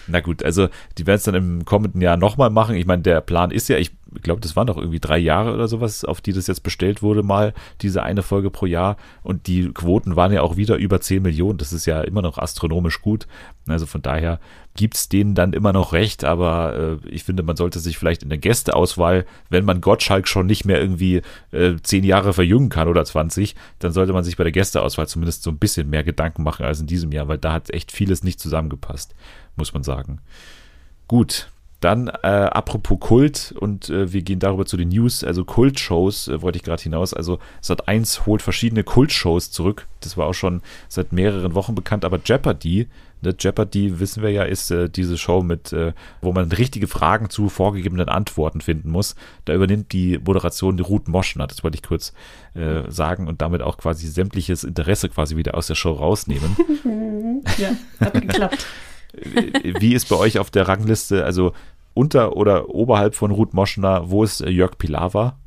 Na gut, also die werden es dann im kommenden Jahr nochmal machen. Ich meine, der Plan ist ja, ich glaube, das waren doch irgendwie drei Jahre oder sowas, auf die das jetzt bestellt wurde, mal diese eine Folge pro Jahr. Und die Quoten waren ja auch wieder über 10 Millionen. Das ist ja immer noch astronomisch gut. Also von daher gibt es denen dann immer noch recht, aber äh, ich finde, man sollte sich vielleicht in der Gästeauswahl, wenn man Gottschalk schon nicht mehr irgendwie äh, zehn Jahre verjüngen kann oder 20, dann sollte man sich bei der Gästeauswahl zumindest so ein bisschen mehr Gedanken machen als in diesem Jahr, weil da hat echt vieles nicht zusammengepasst, muss man sagen. Gut, dann äh, apropos Kult und äh, wir gehen darüber zu den News, also Kultshows äh, wollte ich gerade hinaus. Also Sat 1 holt verschiedene Kultshows zurück. Das war auch schon seit mehreren Wochen bekannt, aber Jeopardy, ne, Jeopardy wissen wir ja, ist äh, diese Show mit, äh, wo man richtige Fragen zu vorgegebenen Antworten finden muss. Da übernimmt die Moderation die Ruth Moschner, das wollte ich kurz äh, sagen und damit auch quasi sämtliches Interesse quasi wieder aus der Show rausnehmen. ja, hat geklappt. Wie ist bei euch auf der Rangliste, also unter oder oberhalb von Ruth Moschner, wo ist Jörg Pilawa?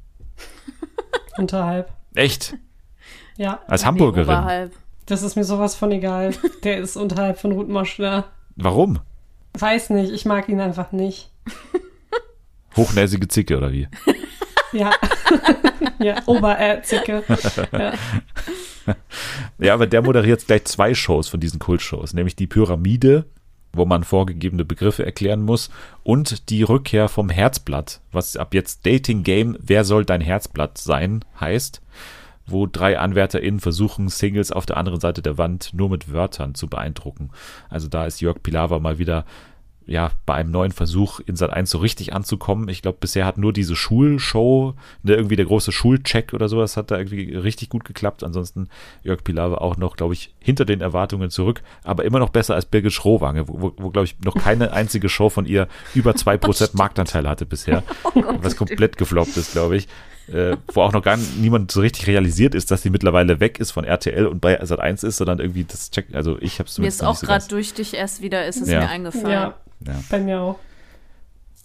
Unterhalb. Echt? Ja. Als Hamburgerin. Oberhalb. Das ist mir sowas von egal. Der ist unterhalb von Ruth Moschner. Warum? Weiß nicht, ich mag ihn einfach nicht. Hochnäsige Zicke oder wie? Ja. ja, Oberzicke. Ja. ja, aber der moderiert gleich zwei Shows von diesen Kultshows, nämlich die Pyramide wo man vorgegebene Begriffe erklären muss, und die Rückkehr vom Herzblatt, was ab jetzt Dating Game Wer soll dein Herzblatt sein heißt, wo drei AnwärterInnen versuchen, Singles auf der anderen Seite der Wand nur mit Wörtern zu beeindrucken. Also da ist Jörg Pilawa mal wieder ja, bei einem neuen Versuch in Sat 1 so richtig anzukommen. Ich glaube, bisher hat nur diese Schulshow, ne, irgendwie der große Schulcheck oder sowas hat da irgendwie richtig gut geklappt. Ansonsten Jörg Pilawa auch noch, glaube ich, hinter den Erwartungen zurück, aber immer noch besser als Birgit Schrowange, wo, wo, wo glaube ich, noch keine einzige Show von ihr über 2% Marktanteil hatte bisher. Oh Gott, was komplett gefloppt ist, glaube ich. Äh, wo auch noch gar niemand so richtig realisiert ist, dass sie mittlerweile weg ist von RTL und bei Sat 1 ist, sondern irgendwie das checkt, also ich habe es Mir ist auch so gerade durch dich erst wieder ist es ja. mir eingefallen. Ja, ja. Bei mir auch.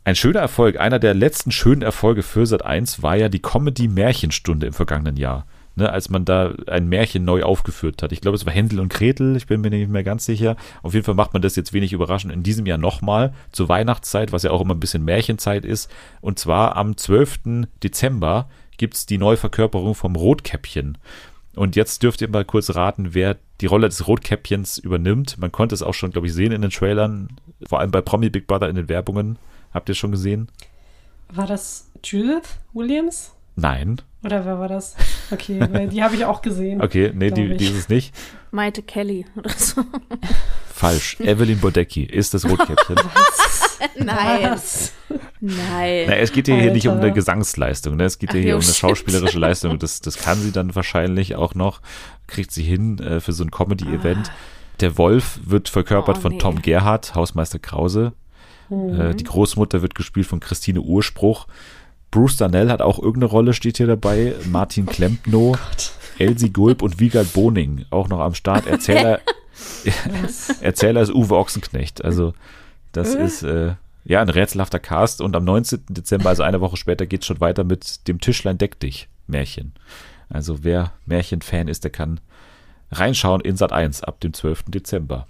Ein schöner Erfolg, einer der letzten schönen Erfolge für Sat 1 war ja die Comedy Märchenstunde im vergangenen Jahr. Ne, als man da ein Märchen neu aufgeführt hat. Ich glaube, es war Händel und Gretel, ich bin mir nicht mehr ganz sicher. Auf jeden Fall macht man das jetzt wenig überraschend in diesem Jahr nochmal zur Weihnachtszeit, was ja auch immer ein bisschen Märchenzeit ist. Und zwar am 12. Dezember gibt es die Neuverkörperung vom Rotkäppchen. Und jetzt dürft ihr mal kurz raten, wer die Rolle des Rotkäppchens übernimmt. Man konnte es auch schon, glaube ich, sehen in den Trailern, vor allem bei Promi Big Brother in den Werbungen. Habt ihr schon gesehen? War das Judith Williams? Nein. Oder wer war das? Okay, die habe ich auch gesehen. Okay, nee, die, die, ist es nicht. Maite Kelly oder so. Falsch. Evelyn Bodecki ist das Rotkäppchen. Was? Nein. Was? Nein. Na, es geht hier, hier nicht um eine Gesangsleistung, ne? es geht hier, Ach, hier um eine schauspielerische Leistung. Das, das kann sie dann wahrscheinlich auch noch, kriegt sie hin äh, für so ein Comedy-Event. Ah. Der Wolf wird verkörpert oh, von nee. Tom Gerhardt, Hausmeister Krause. Mhm. Äh, die Großmutter wird gespielt von Christine Urspruch. Bruce Darnell hat auch irgendeine Rolle, steht hier dabei. Martin Klempno, oh Elsie Gulb und Wiegald Boning auch noch am Start. Erzähler, Erzähler ist Uwe Ochsenknecht. Also, das äh? ist äh, ja ein rätselhafter Cast. Und am 19. Dezember, also eine Woche später, geht es schon weiter mit dem Tischlein Deck dich Märchen. Also, wer Märchenfan ist, der kann reinschauen in Sat 1 ab dem 12. Dezember.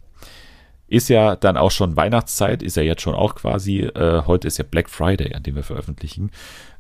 Ist ja dann auch schon Weihnachtszeit, ist ja jetzt schon auch quasi. Äh, heute ist ja Black Friday, an dem wir veröffentlichen.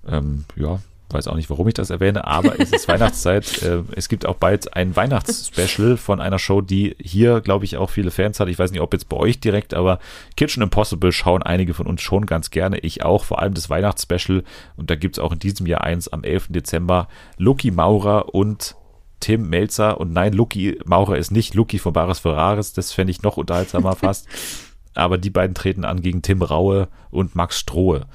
Ähm, ja, weiß auch nicht, warum ich das erwähne, aber es ist Weihnachtszeit. Äh, es gibt auch bald ein Weihnachtsspecial von einer Show, die hier, glaube ich, auch viele Fans hat. Ich weiß nicht, ob jetzt bei euch direkt, aber Kitchen Impossible schauen einige von uns schon ganz gerne. Ich auch, vor allem das Weihnachtsspecial. Und da gibt es auch in diesem Jahr eins am 11. Dezember. Lucky Maurer und Tim Melzer. Und nein, Lucky Maurer ist nicht Lucky von Baris Ferraris. Das fände ich noch unterhaltsamer fast. Aber die beiden treten an gegen Tim Raue und Max Strohe.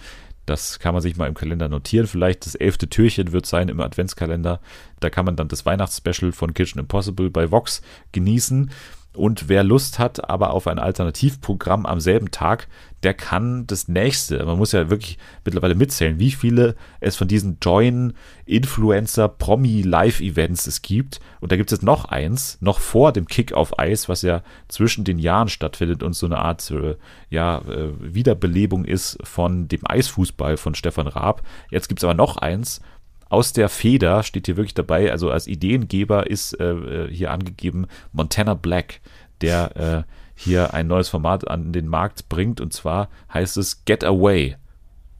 Das kann man sich mal im Kalender notieren. Vielleicht das elfte Türchen wird sein im Adventskalender. Da kann man dann das Weihnachtsspecial von Kitchen Impossible bei Vox genießen. Und wer Lust hat, aber auf ein Alternativprogramm am selben Tag, der kann das nächste, man muss ja wirklich mittlerweile mitzählen, wie viele es von diesen Join Influencer Promi Live Events es gibt. Und da gibt es noch eins, noch vor dem Kick auf Eis, was ja zwischen den Jahren stattfindet und so eine Art äh, ja, äh, Wiederbelebung ist von dem Eisfußball von Stefan Raab. Jetzt gibt es aber noch eins, aus der Feder steht hier wirklich dabei, also als Ideengeber ist äh, äh, hier angegeben Montana Black, der äh, hier ein neues Format an den Markt bringt. Und zwar heißt es Get Away.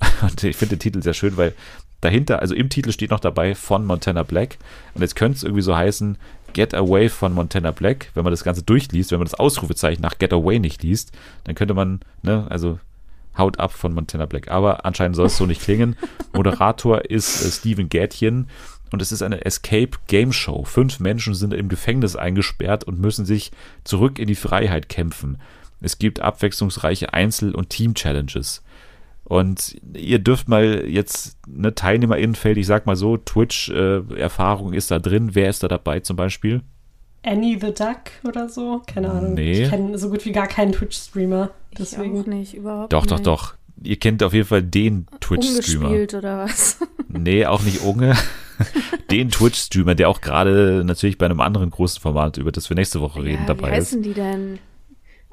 Und ich finde den Titel sehr schön, weil dahinter, also im Titel steht noch dabei von Montana Black. Und jetzt könnte es irgendwie so heißen Get Away von Montana Black, wenn man das Ganze durchliest, wenn man das Ausrufezeichen nach Get Away nicht liest, dann könnte man, ne, also Haut ab von Montana Black. Aber anscheinend soll es so nicht klingen. Moderator ist äh, Steven Gätchen und es ist eine Escape Game Show. Fünf Menschen sind im Gefängnis eingesperrt und müssen sich zurück in die Freiheit kämpfen. Es gibt abwechslungsreiche Einzel- und Team-Challenges. Und ihr dürft mal jetzt eine Teilnehmerinnenfeld, ich sag mal so, Twitch-Erfahrung äh, ist da drin. Wer ist da dabei zum Beispiel? Annie the Duck oder so. Keine Ahnung. Nee. Ich kenne so gut wie gar keinen Twitch-Streamer. Deswegen. Ich auch nicht, überhaupt Doch, nicht. doch, doch. Ihr kennt auf jeden Fall den Twitch-Streamer. Oder was? Nee, auch nicht Unge. den Twitch-Streamer, der auch gerade natürlich bei einem anderen großen Format, über das wir nächste Woche reden, ja, dabei ist. Wie heißen die denn?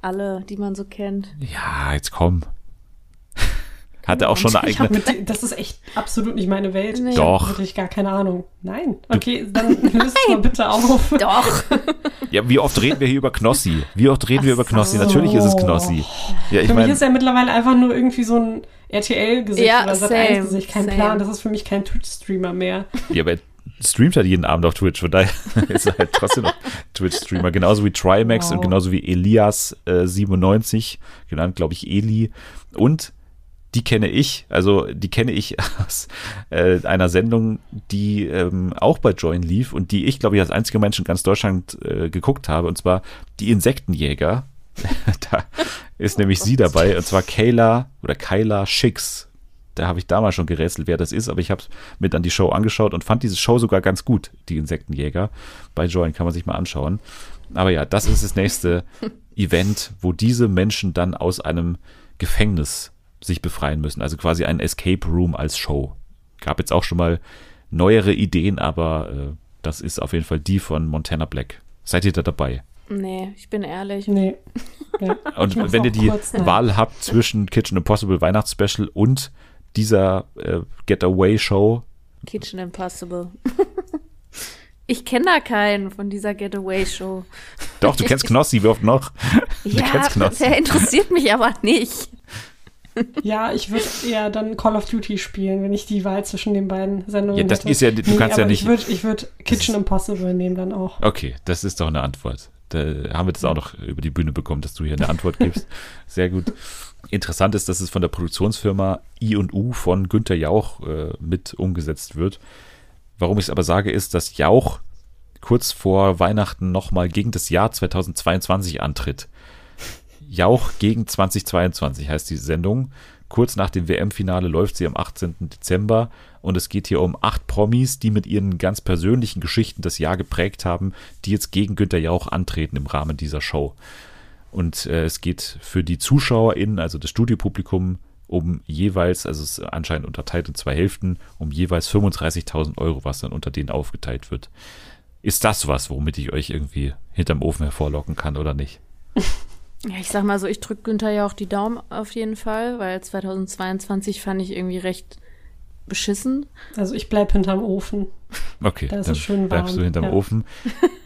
Alle, die man so kennt. Ja, jetzt komm. Hat er auch schon eine eigene. Mit, das ist echt absolut nicht meine Welt. Nee. Doch. Wirklich gar keine Ahnung. Nein. Okay, dann löst mal bitte auf. Doch. Ja, wie oft reden wir hier über Knossi? Wie oft reden Ach wir über Knossi? So. Natürlich ist es Knossi. Ja, ich für mein, mich ist er mittlerweile einfach nur irgendwie so ein RTL-Gesicht ja, oder Sat1-Gesicht. Kein same. Plan. Das ist für mich kein Twitch-Streamer mehr. Ja, aber streamt halt jeden Abend auf Twitch, von daher ist er halt trotzdem noch Twitch-Streamer. Genauso wie Trimax wow. und genauso wie Elias97, äh, genannt, glaube ich, Eli. Und die kenne ich, also die kenne ich aus äh, einer Sendung, die ähm, auch bei Join lief und die ich, glaube ich, als einziger Mensch in ganz Deutschland äh, geguckt habe, und zwar die Insektenjäger. da ist nämlich sie dabei, und zwar Kayla oder Kyla Schicks. Da habe ich damals schon gerätselt, wer das ist, aber ich habe mit an die Show angeschaut und fand diese Show sogar ganz gut, die Insektenjäger. Bei Join kann man sich mal anschauen. Aber ja, das ist das nächste Event, wo diese Menschen dann aus einem Gefängnis sich befreien müssen. Also quasi ein Escape Room als Show. Gab jetzt auch schon mal neuere Ideen, aber äh, das ist auf jeden Fall die von Montana Black. Seid ihr da dabei? Nee, ich bin ehrlich. Nee. Ja, Und wenn ihr die Wahl habt zwischen Kitchen Impossible Weihnachtsspecial und dieser äh, Getaway Show, Kitchen Impossible. ich kenne da keinen von dieser Getaway-Show. doch, du kennst Knossi, wie oft noch? Du Ja, kennst Knossi. der interessiert mich aber nicht. Ja, ich würde eher dann Call of Duty spielen, wenn ich die Wahl zwischen den beiden Sendungen Ja, das hätte. ist ja- du kannst ja nicht- Ich würde ich würd Kitchen Impossible nehmen dann auch. Okay, das ist doch eine Antwort. Da haben wir das auch noch über die Bühne bekommen, dass du hier eine Antwort gibst. Sehr gut. Interessant ist, dass es von der Produktionsfirma I&U von Günter Jauch äh, mit umgesetzt wird. Warum ich es aber sage, ist, dass Jauch kurz vor Weihnachten nochmal gegen das Jahr 2022 antritt. Jauch gegen 2022 heißt die Sendung. Kurz nach dem WM-Finale läuft sie am 18. Dezember und es geht hier um acht Promis, die mit ihren ganz persönlichen Geschichten das Jahr geprägt haben, die jetzt gegen Günter Jauch antreten im Rahmen dieser Show. Und äh, es geht für die ZuschauerInnen, also das Studiopublikum, um jeweils, also es ist anscheinend unterteilt in zwei Hälften, um jeweils 35.000 Euro, was dann unter denen aufgeteilt wird. Ist das was, womit ich euch irgendwie hinterm Ofen hervorlocken kann oder nicht? Ja, ich sag mal so, ich drück Günther ja auch die Daumen auf jeden Fall, weil 2022 fand ich irgendwie recht beschissen. Also ich bleib hinterm Ofen. Okay, Da ist dann es schön bleibst warm, du hinterm ja. Ofen.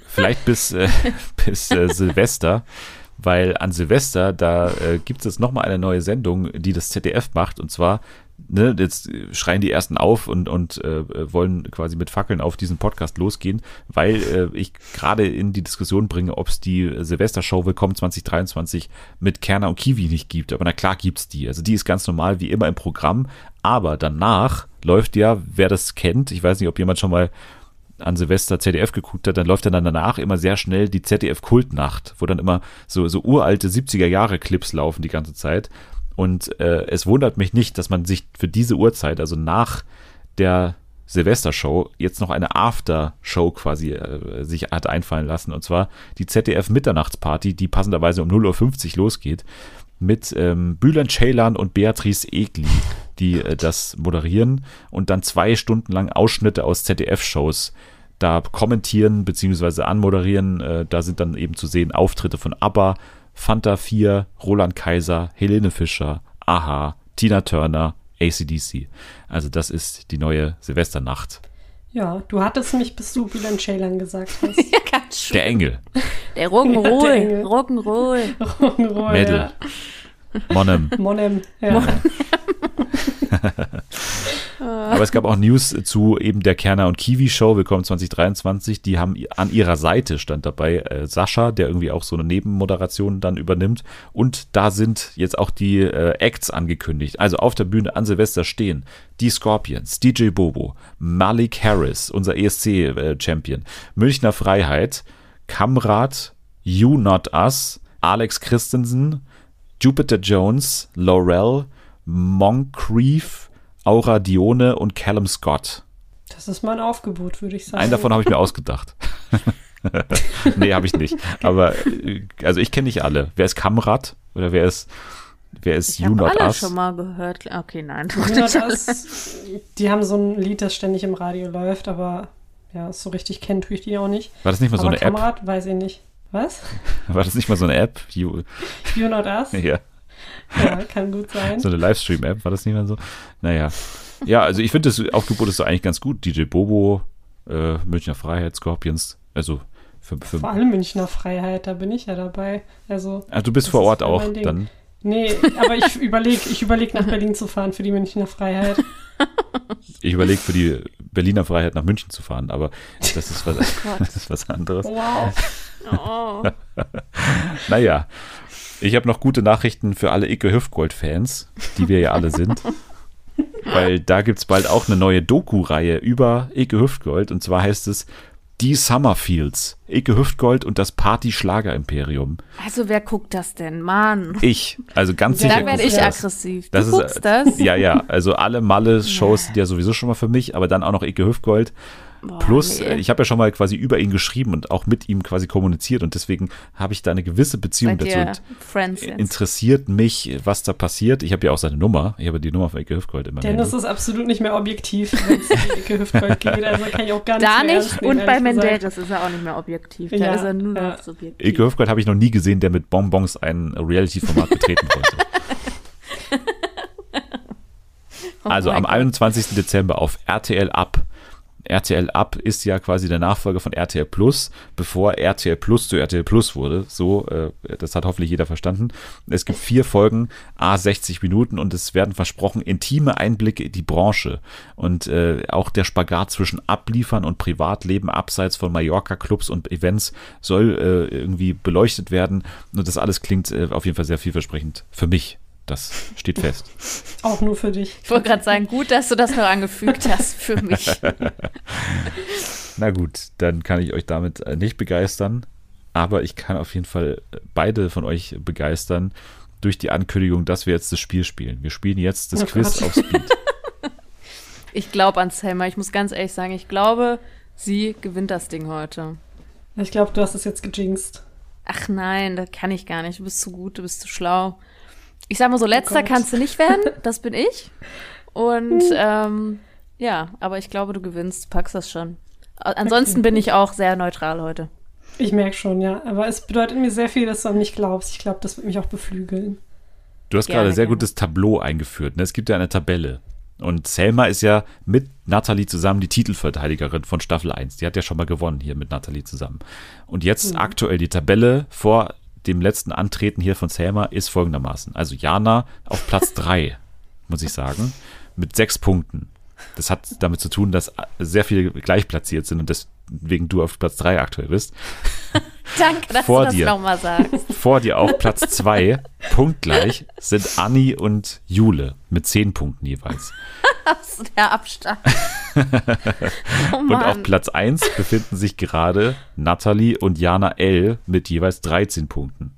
Vielleicht bis, äh, bis äh, Silvester, weil an Silvester, da äh, gibt es nochmal eine neue Sendung, die das ZDF macht und zwar, ne, jetzt schreien die Ersten auf und, und äh, wollen quasi mit Fackeln auf diesen Podcast losgehen, weil äh, ich gerade in die Diskussion bringe, ob es die Silvestershow Willkommen 2023 mit Kerner und Kiwi nicht gibt. Aber na klar gibt's die. Also die ist ganz normal wie immer im Programm, aber danach läuft ja, wer das kennt, ich weiß nicht, ob jemand schon mal an Silvester ZDF geguckt hat, dann läuft dann danach immer sehr schnell die ZDF-Kultnacht, wo dann immer so, so uralte 70er-Jahre-Clips laufen die ganze Zeit. Und äh, es wundert mich nicht, dass man sich für diese Uhrzeit, also nach der Silvestershow, jetzt noch eine After-Show quasi äh, sich hat einfallen lassen. Und zwar die ZDF-Mitternachtsparty, die passenderweise um 0.50 Uhr losgeht, mit ähm, Bülent Ceylan und Beatrice Egli, die äh, das moderieren und dann zwei Stunden lang Ausschnitte aus ZDF-Shows da kommentieren bzw. anmoderieren. Äh, da sind dann eben zu sehen Auftritte von ABBA, Fanta 4, Roland Kaiser, Helene Fischer, Aha, Tina Turner, ACDC. Also das ist die neue Silvesternacht. Ja, du hattest mich, bis du Bülent Ceylan gesagt hast. Ja, ganz schön. Der Engel, Der Ja, Rock'n'Roll. Engel. Rock'n'Roll. Rock'n'Roll, Mädel, ja. Monem. Monem, ja. Aber es gab auch News zu eben der Kerner und Kiwi Show Willkommen 2023. Die haben an ihrer Seite stand dabei äh, Sascha, der irgendwie auch so eine Nebenmoderation dann übernimmt. Und da sind jetzt auch die äh, Acts angekündigt. Also auf der Bühne an Silvester stehen die Scorpions, DJ Bobo, Malik Harris, unser ESC-Champion, Münchner Freiheit, Kamrat, You Not Us, Alex Christensen, Jupiter Jones, Laurel, Moncrief, Aura Dione und Callum Scott. Das ist mein Aufgebot, würde ich sagen. Einen davon habe ich mir ausgedacht. nee, habe ich nicht. Aber äh, also ich kenne nicht alle. Wer ist Kamrat oder wer ist wer ist Ich You habe Not alle Us? schon mal gehört. Okay, nein. Ja, das, die haben so ein Lied, das ständig im Radio läuft, aber ja, so richtig kennen tue ich die auch nicht. War das nicht mal so aber eine App? Kamerad, weiß ich nicht. Was? War das nicht mal so eine App? You, You Not Us? ja, Ja, kann gut sein. so eine Livestream-App, war das nicht mal so? Naja. Ja, also ich finde das Aufgebot ist eigentlich ganz gut. DJ Bobo, äh, Münchner Freiheit, Scorpions, also für, für Vor allem Münchner Freiheit, da bin ich ja dabei. Also, ah, du bist vor Ort auch, dann nee, aber ich überlege ich überleg nach Berlin zu fahren für die Münchner Freiheit. Ich überlege für die Berliner Freiheit nach München zu fahren, aber das ist was, das ist was anderes. Wow. Oh. Naja, ich habe noch gute Nachrichten für alle Icke Hüftgold-Fans, die wir ja alle sind. Weil da gibt es bald auch eine neue Doku-Reihe über Icke Hüftgold. Und zwar heißt es Die Summerfields, Ike Hüftgold und das Party-Schlager-Imperium. Also wer guckt das denn? Mann. Ich, also ganz Ja, sicher. Da werde ich das. aggressiv. Das du ist, guckst äh, das? Ja, ja, also alle Malle-Shows sind ja sowieso schon mal für mich, aber dann auch noch Ike Hüftgold. Boah, Plus, nee. äh, ich habe ja schon mal quasi über ihn geschrieben und auch mit ihm quasi kommuniziert und deswegen habe ich da eine gewisse Beziehung dazu. Friends jetzt. interessiert mich, was da passiert. Ich habe ja auch seine Nummer. Ich habe die Nummer von Ike Hüftgold immer. Dennis ist absolut nicht mehr objektiv, wenn es um Ecke Hüftgold geht. Also kann ich auch gar nicht Da mehr nicht. nehmen, Und bei. Menderes ist er auch nicht mehr objektiv. Da Ja, ist er nur ja. noch subjektiv. Ike Hüftgold habe ich noch nie gesehen, der mit Bonbons ein Reality-Format betreten wollte. Oh Also am Gott. 21. Dezember auf RTL Up. RTL Up ist ja quasi der Nachfolger von RTL Plus, bevor RTL Plus zu RTL Plus wurde. So, äh, das hat hoffentlich jeder verstanden. Es gibt vier Folgen, a 60 Minuten und es werden versprochen intime Einblicke in die Branche und äh, auch der Spagat zwischen Abliefern und Privatleben abseits von Mallorca-Clubs und Events soll äh, irgendwie beleuchtet werden. Und das alles klingt äh, auf jeden Fall sehr vielversprechend für mich. Das steht fest. Auch nur für dich. Ich wollte gerade sagen, gut, dass du das noch angefügt hast für mich. Na gut, dann kann ich euch damit äh, nicht begeistern, aber ich kann auf jeden Fall äh, beide von euch begeistern durch die Ankündigung, dass wir jetzt das Spiel spielen. Wir spielen jetzt das Oh Quiz Gott. auf Speed. Ich glaube an Selma. Ich muss ganz ehrlich sagen, ich glaube, sie gewinnt das Ding heute. Ich glaube, du hast es jetzt gejinxt. Ach nein, das kann ich gar nicht. Du bist zu gut, du bist zu schlau. Ich sag mal so, letzter Gott. kannst du nicht werden. Das bin ich. Und ähm, ja, aber ich glaube, du gewinnst, du packst das schon. Ansonsten bin ich auch sehr neutral heute. Ich merke schon, ja. Aber es bedeutet mir sehr viel, dass du an mich glaubst. Ich glaube, das wird mich auch beflügeln. Du hast Gerne, gerade sehr gerne. gutes Tableau eingeführt. Ne? Es gibt ja eine Tabelle. Und Selma ist ja mit Nathalie zusammen die Titelverteidigerin von Staffel 1. Die hat ja schon mal gewonnen hier mit Nathalie zusammen. Und jetzt aktuell die Tabelle vor dem letzten Antreten hier von Selma ist folgendermaßen. Also Jana auf Platz 3, muss ich sagen, mit sechs Punkten. Das hat damit zu tun, dass sehr viele gleich platziert sind und deswegen du auf Platz 3 aktuell bist. Danke, dass Vor du das dir. nochmal sagst. Vor dir auf Platz 2, punktgleich, sind Anni und Jule mit zehn Punkten jeweils. Das ist der Abstand. Oh Und auf. Platz 1 befinden sich gerade Natalie und Jana L. mit jeweils 13 Punkten.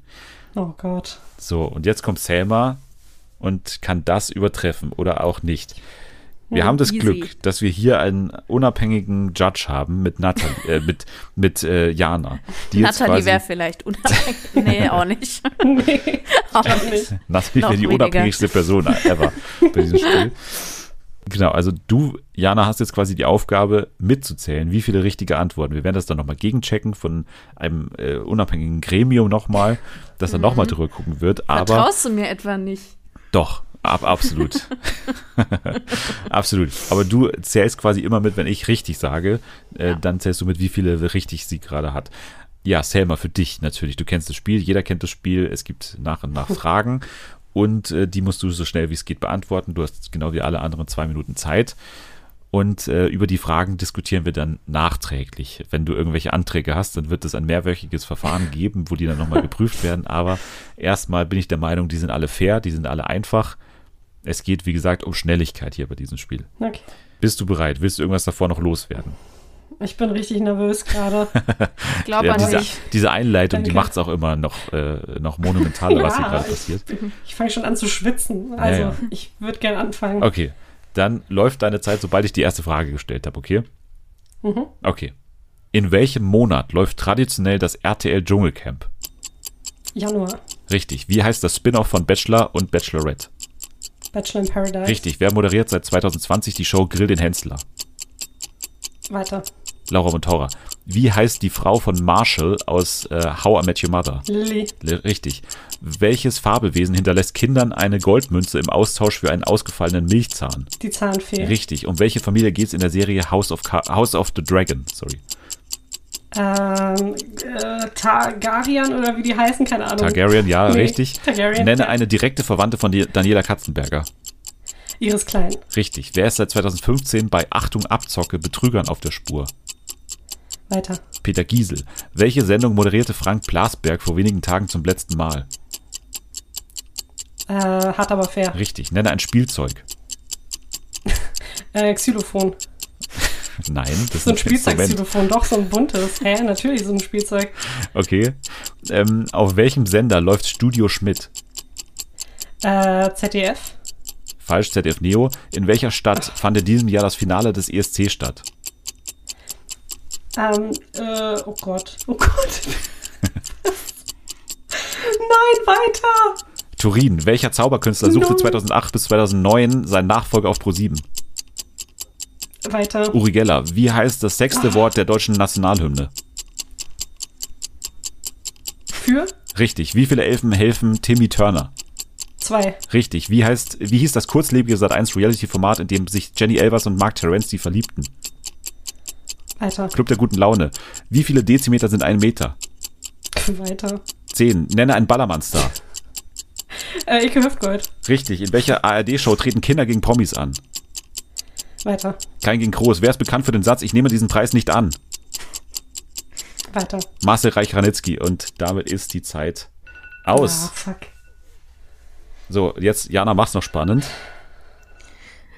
Oh Gott. So, und jetzt kommt Selma und kann das übertreffen oder auch nicht. Wir Oh, haben das easy. Glück, dass wir hier einen unabhängigen Judge haben mit Natalie, äh, mit, mit äh, Jana. Die quasi, wäre vielleicht unabhängig. Nee, auch nicht. Nee, Auch nicht. Natalie wäre die weniger. unabhängigste Person ever bei diesem Spiel. Genau, also du, Jana, hast jetzt quasi die Aufgabe mitzuzählen, wie viele richtige Antworten. Wir werden das dann nochmal gegenchecken von einem äh, unabhängigen Gremium nochmal, das dann nochmal drüber gucken wird. Aber Vertraust du mir etwa nicht? doch, ab, absolut. absolut. Aber du zählst quasi immer mit, wenn ich richtig sage, äh, Ja. dann zählst du mit, wie viele richtig sie gerade hat. Ja, Selma, für dich natürlich. Du kennst das Spiel, jeder kennt das Spiel. Es gibt nach und nach Fragen und äh, die musst du so schnell wie es geht beantworten. Du hast genau wie alle anderen zwei Minuten Zeit. Und äh, über die Fragen diskutieren wir dann nachträglich. Wenn du irgendwelche Anträge hast, dann wird es ein mehrwöchiges Verfahren geben, wo die dann nochmal geprüft werden. Aber erstmal bin ich der Meinung, die sind alle fair, die sind alle einfach. Es geht, wie gesagt, um Schnelligkeit hier bei diesem Spiel. Okay. Bist du bereit? Willst du irgendwas davor noch loswerden? Ich bin richtig nervös gerade. Ich glaube Ja, an diese, dich. diese Einleitung, die Danke. macht es auch immer noch, äh, noch monumentaler, was hier Ja, gerade ich- passiert. Ich fange schon an zu schwitzen. Also, ja. ich würde gerne anfangen. Okay, dann läuft deine Zeit, sobald ich die erste Frage gestellt habe, okay? Mhm. Okay. In welchem Monat läuft traditionell das RTL Dschungelcamp? Januar. Richtig. Wie heißt das Spin-off von Bachelor und Bachelorette? Bachelor in Paradise. Richtig. Wer moderiert seit 2020 die Show Grill den Hensler? Weiter. Laura Montaura. Wie heißt die Frau von Marshall aus äh, How I Met Your Mother? Lilly. Le- Richtig. Welches Fabelwesen hinterlässt Kindern eine Goldmünze im Austausch für einen ausgefallenen Milchzahn? Die Zahnfee. Richtig. Um welche Familie geht es in der Serie House of, Ca House of the Dragon? Sorry. Ähm, äh, Targaryen oder wie die heißen, keine Ahnung. Targaryen, ja, Nee, richtig. Targaryen, Nenne ja. eine direkte Verwandte von Daniela Katzenberger. Iris Klein. Richtig. Wer ist seit 2015 bei Achtung Abzocke Betrügern auf der Spur? Weiter. Peter Giesel. Welche Sendung moderierte Frank Blasberg vor wenigen Tagen zum letzten Mal? Äh, hart aber fair. Richtig. Nenne ein Spielzeug. Äh, Xylophon. Nein, das ist So ein ein Instrument. Spielzeugxylophon, doch so ein buntes. Hä, natürlich so ein Spielzeug. Okay. Ähm, auf welchem Sender läuft Studio Schmidt? Äh, ZDF. Falsch, ZDF Neo. In welcher Stadt fand in diesem Jahr das Finale des ESC statt? Ähm, äh, oh Gott. Oh Gott. Nein, weiter. Turin. Welcher Zauberkünstler suchte Nein. 2008 bis 2009 seinen Nachfolger auf Pro7? Weiter. Uri Geller. Wie heißt das sechste Wort der deutschen Nationalhymne? Für Richtig. Wie viele Elfen helfen Timmy Turner? zwei. Richtig. Wie heißt, wie hieß das kurzlebige Sat1 Reality-Format, in dem sich Jenny Elvers und Mark Terenzi verliebten? Weiter. Club der guten Laune. Wie viele Dezimeter sind ein Meter? Weiter. Zehn. Nenne einen Ballermann-Star. Äh, Ike Hüftgold. Richtig. In welcher ARD-Show treten Kinder gegen Promis an? Weiter. Klein gegen Groß. Wer ist bekannt für den Satz, ich nehme diesen Preis nicht an? Weiter. Marcel Reich-Ranitzky. Und damit ist die Zeit Ah, aus. fuck. So, jetzt, Jana, mach's noch spannend.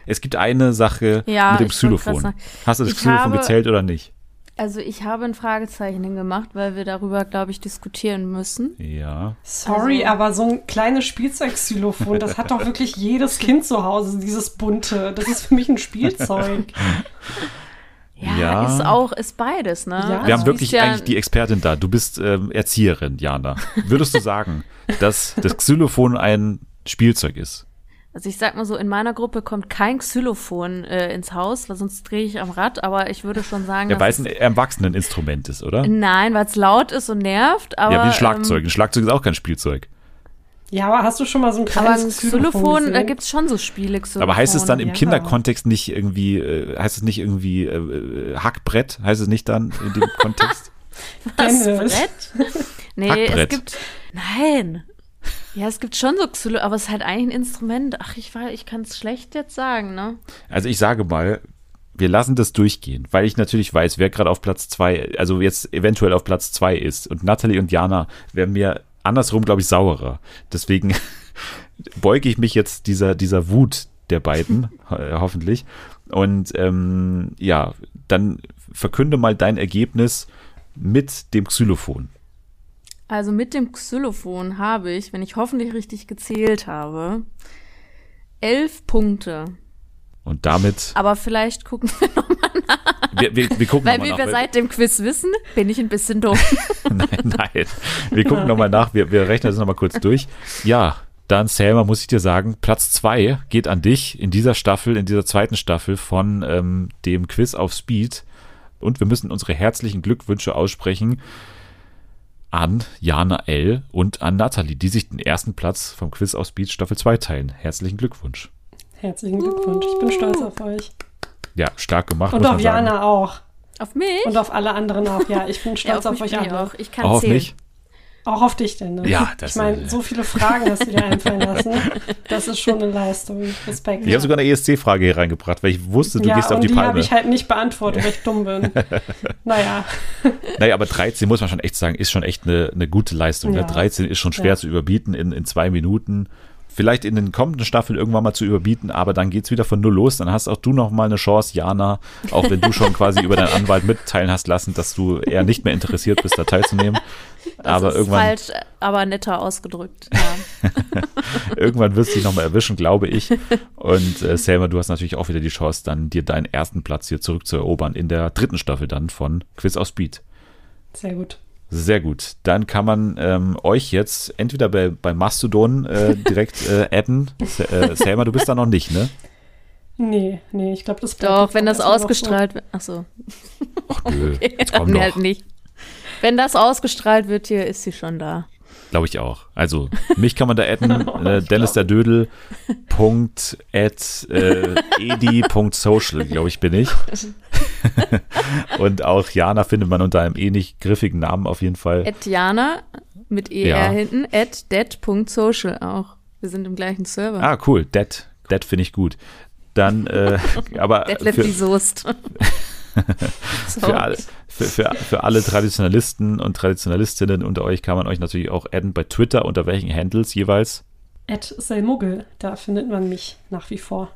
Es gibt eine Sache Ja, mit dem Xylophon. Hast du das ich Xylophon habe- gezählt oder nicht? Also ich habe ein Fragezeichen hingemacht, weil wir darüber, glaube ich, diskutieren müssen. Ja. Sorry, Also- aber so ein kleines Spielzeugxylophon, das hat doch wirklich jedes Kind zu Hause, dieses bunte. Das ist für mich ein Spielzeug. Ja, Ja. ist auch, ist beides, ne? Ja. Wir Also haben du wirklich ja- eigentlich die Expertin da. Du bist ähm, Erzieherin, Jana. Würdest du sagen, dass das Xylophon ein Spielzeug ist? Also ich sag mal so, in meiner Gruppe kommt kein Xylophon äh, ins Haus, weil sonst drehe ich am Rad, aber ich würde schon sagen, Ja, weil es ein Erwachseneninstrument ist, oder? es, Nein, weil es laut ist und nervt, aber ja, wie ein Schlagzeug. Ähm, Ein Schlagzeug ist auch kein Spielzeug. Ja, aber hast du schon mal so ein aber kleines ein Xylophon, Xylophon, da gesehen? gibt's schon so Spiele. Xylophon. Aber heißt es dann im ja. Kinderkontext nicht irgendwie, äh, heißt es nicht irgendwie äh, Hackbrett? Heißt es nicht dann in dem Kontext? das. Brett? Nee, Hackbrett. es gibt. Nein. Ja, es gibt schon so Xylo, aber es ist halt eigentlich ein Instrument. Ach, ich weiß, ich kann es schlecht jetzt sagen, ne? Also ich sage mal, wir lassen das durchgehen, weil ich natürlich weiß, wer gerade auf Platz zwei, also jetzt eventuell auf Platz zwei ist. Und Natalie und Jana wären mir andersrum, glaube ich, sauerer. Deswegen beuge ich mich jetzt dieser, dieser Wut der beiden, ho hoffentlich. Und ähm, ja, dann verkünde mal dein Ergebnis mit dem Xylophon. Also mit dem Xylophon habe ich, wenn ich hoffentlich richtig gezählt habe, elf Punkte. Und damit, Aber vielleicht gucken wir noch, wir, wir, wir gucken weil nochmal wie nach. wir seit dem Quiz wissen, bin ich ein bisschen dumm. Nein, nein. Wir gucken nochmal nach. Wir, wir rechnen das nochmal kurz durch. Ja, dann Selma, muss ich dir sagen, Platz zwei geht an dich in dieser Staffel, in dieser zweiten Staffel von ähm, dem Quiz auf Speed. Und wir müssen unsere herzlichen Glückwünsche aussprechen an Jana L. und an Nathalie, die sich den ersten Platz vom Quiz auf Speed Staffel 2 teilen. Herzlichen Glückwunsch. Herzlichen Glückwunsch. Ich bin stolz auf euch. Ja, stark gemacht. Und auf man sagen. Jana auch. Auf mich? Und auf alle anderen auch. Ja, ich bin ja, stolz auf, mich euch alle. auch. Ich kann Auch auf zählen. mich? Auch auf dich denn. Ne? Ja, das, Ich meine, so viele Fragen hast du dir einfallen lassen. Das ist schon eine Leistung. Respekt. Ich habe sogar eine ESC-Frage hier reingebracht, weil ich wusste, du ja, gehst auf und die die habe Palme. ich halt nicht beantwortet, weil ich dumm bin. naja, Naja, aber 13 muss man schon echt sagen, ist schon echt eine, eine gute Leistung. Ja. Ne? 13 ist schon schwer Ja. zu überbieten in, in zwei Minuten. Vielleicht in den kommenden Staffeln irgendwann mal zu überbieten, aber dann geht's wieder von null los. Dann hast auch du noch mal eine Chance, Jana, auch wenn du schon quasi über deinen Anwalt mitteilen hast lassen, dass du eher nicht mehr interessiert bist, da teilzunehmen. Das aber ist irgendwann, falsch, aber netter ausgedrückt. Ja. irgendwann wirst du dich noch mal erwischen, glaube ich. Und äh, Selma, du hast natürlich auch wieder die Chance, dann dir deinen ersten Platz hier zurückzuerobern in der dritten Staffel dann von Quiz aus Speed. sehr gut. Sehr gut. Dann kann man ähm, euch jetzt entweder bei, bei Mastodon äh, direkt äh, adden. S äh, Selma, du bist da noch nicht, ne? Nee, nee, ich glaube, das bleibt Doch, wenn das so. ausgestrahlt wird. Achso, Ach nö, jetzt komm nee, doch. halt nicht. Wenn das ausgestrahlt wird, hier ist sie schon da. Glaube ich auch. Also, mich kann man da adden. äh, Dennis der Dödel. Punkt at äh, edi.social, glaube ich, bin ich. Und auch Jana findet man unter einem ähnlich griffigen Namen auf jeden Fall. Etiana mit ER Ja. hinten, at dead.social auch. Wir sind im gleichen Server. Ah, cool. Dead. Dead finde ich gut. Dann, äh, aber für, die Soest. so. für, alle, für, für, für alle Traditionalisten und Traditionalistinnen unter euch kann man euch natürlich auch adden bei Twitter. Unter welchen Handles jeweils? At Selmuggel, da findet man mich nach wie vor.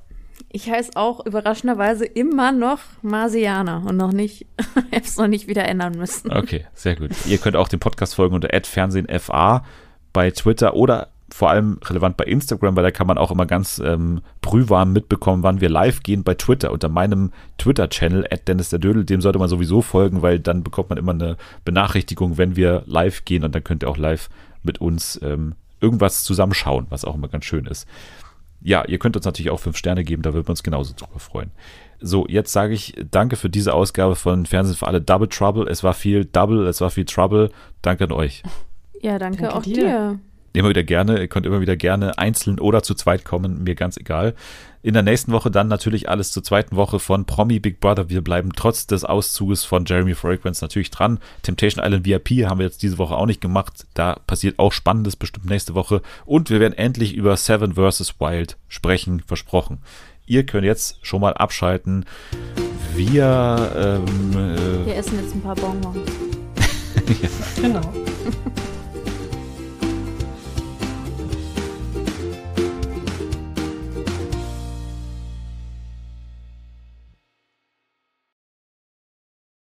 Ich heiße auch überraschenderweise immer noch Marsianer und noch nicht, ich habe es noch nicht wieder ändern müssen. Okay, sehr gut. Ihr könnt auch den Podcast folgen unter @fernsehenfa bei Twitter oder vor allem relevant bei Instagram, weil da kann man auch immer ganz ähm, brühwarm mitbekommen, wann wir live gehen bei Twitter. Unter meinem Twitter-Channel, Dennis der Dödel, dem sollte man sowieso folgen, weil dann bekommt man immer eine Benachrichtigung, wenn wir live gehen und dann könnt ihr auch live mit uns ähm, irgendwas zusammenschauen, was auch immer ganz schön ist. Ja, ihr könnt uns natürlich auch fünf Sterne geben, da würden wir uns genauso drüber freuen. So, jetzt sage ich danke für diese Ausgabe von Fernsehen für alle Double Trouble. Es war viel Double, es war viel Trouble. Danke an euch. Ja, danke, danke auch dir. dir immer wieder gerne. Ihr könnt immer wieder gerne einzeln oder zu zweit kommen, mir ganz egal. In der nächsten Woche dann natürlich alles zur zweiten Woche von Promi Big Brother. Wir bleiben trotz des Auszuges von Jeremy Fragrance natürlich dran. Temptation Island VIP haben wir jetzt diese Woche auch nicht gemacht. Da passiert auch Spannendes bestimmt nächste Woche. Und wir werden endlich über Seven vs. Wild sprechen, versprochen. Ihr könnt jetzt schon mal abschalten. Wir, ähm, äh, wir essen jetzt ein paar Bonbons. ja. Genau.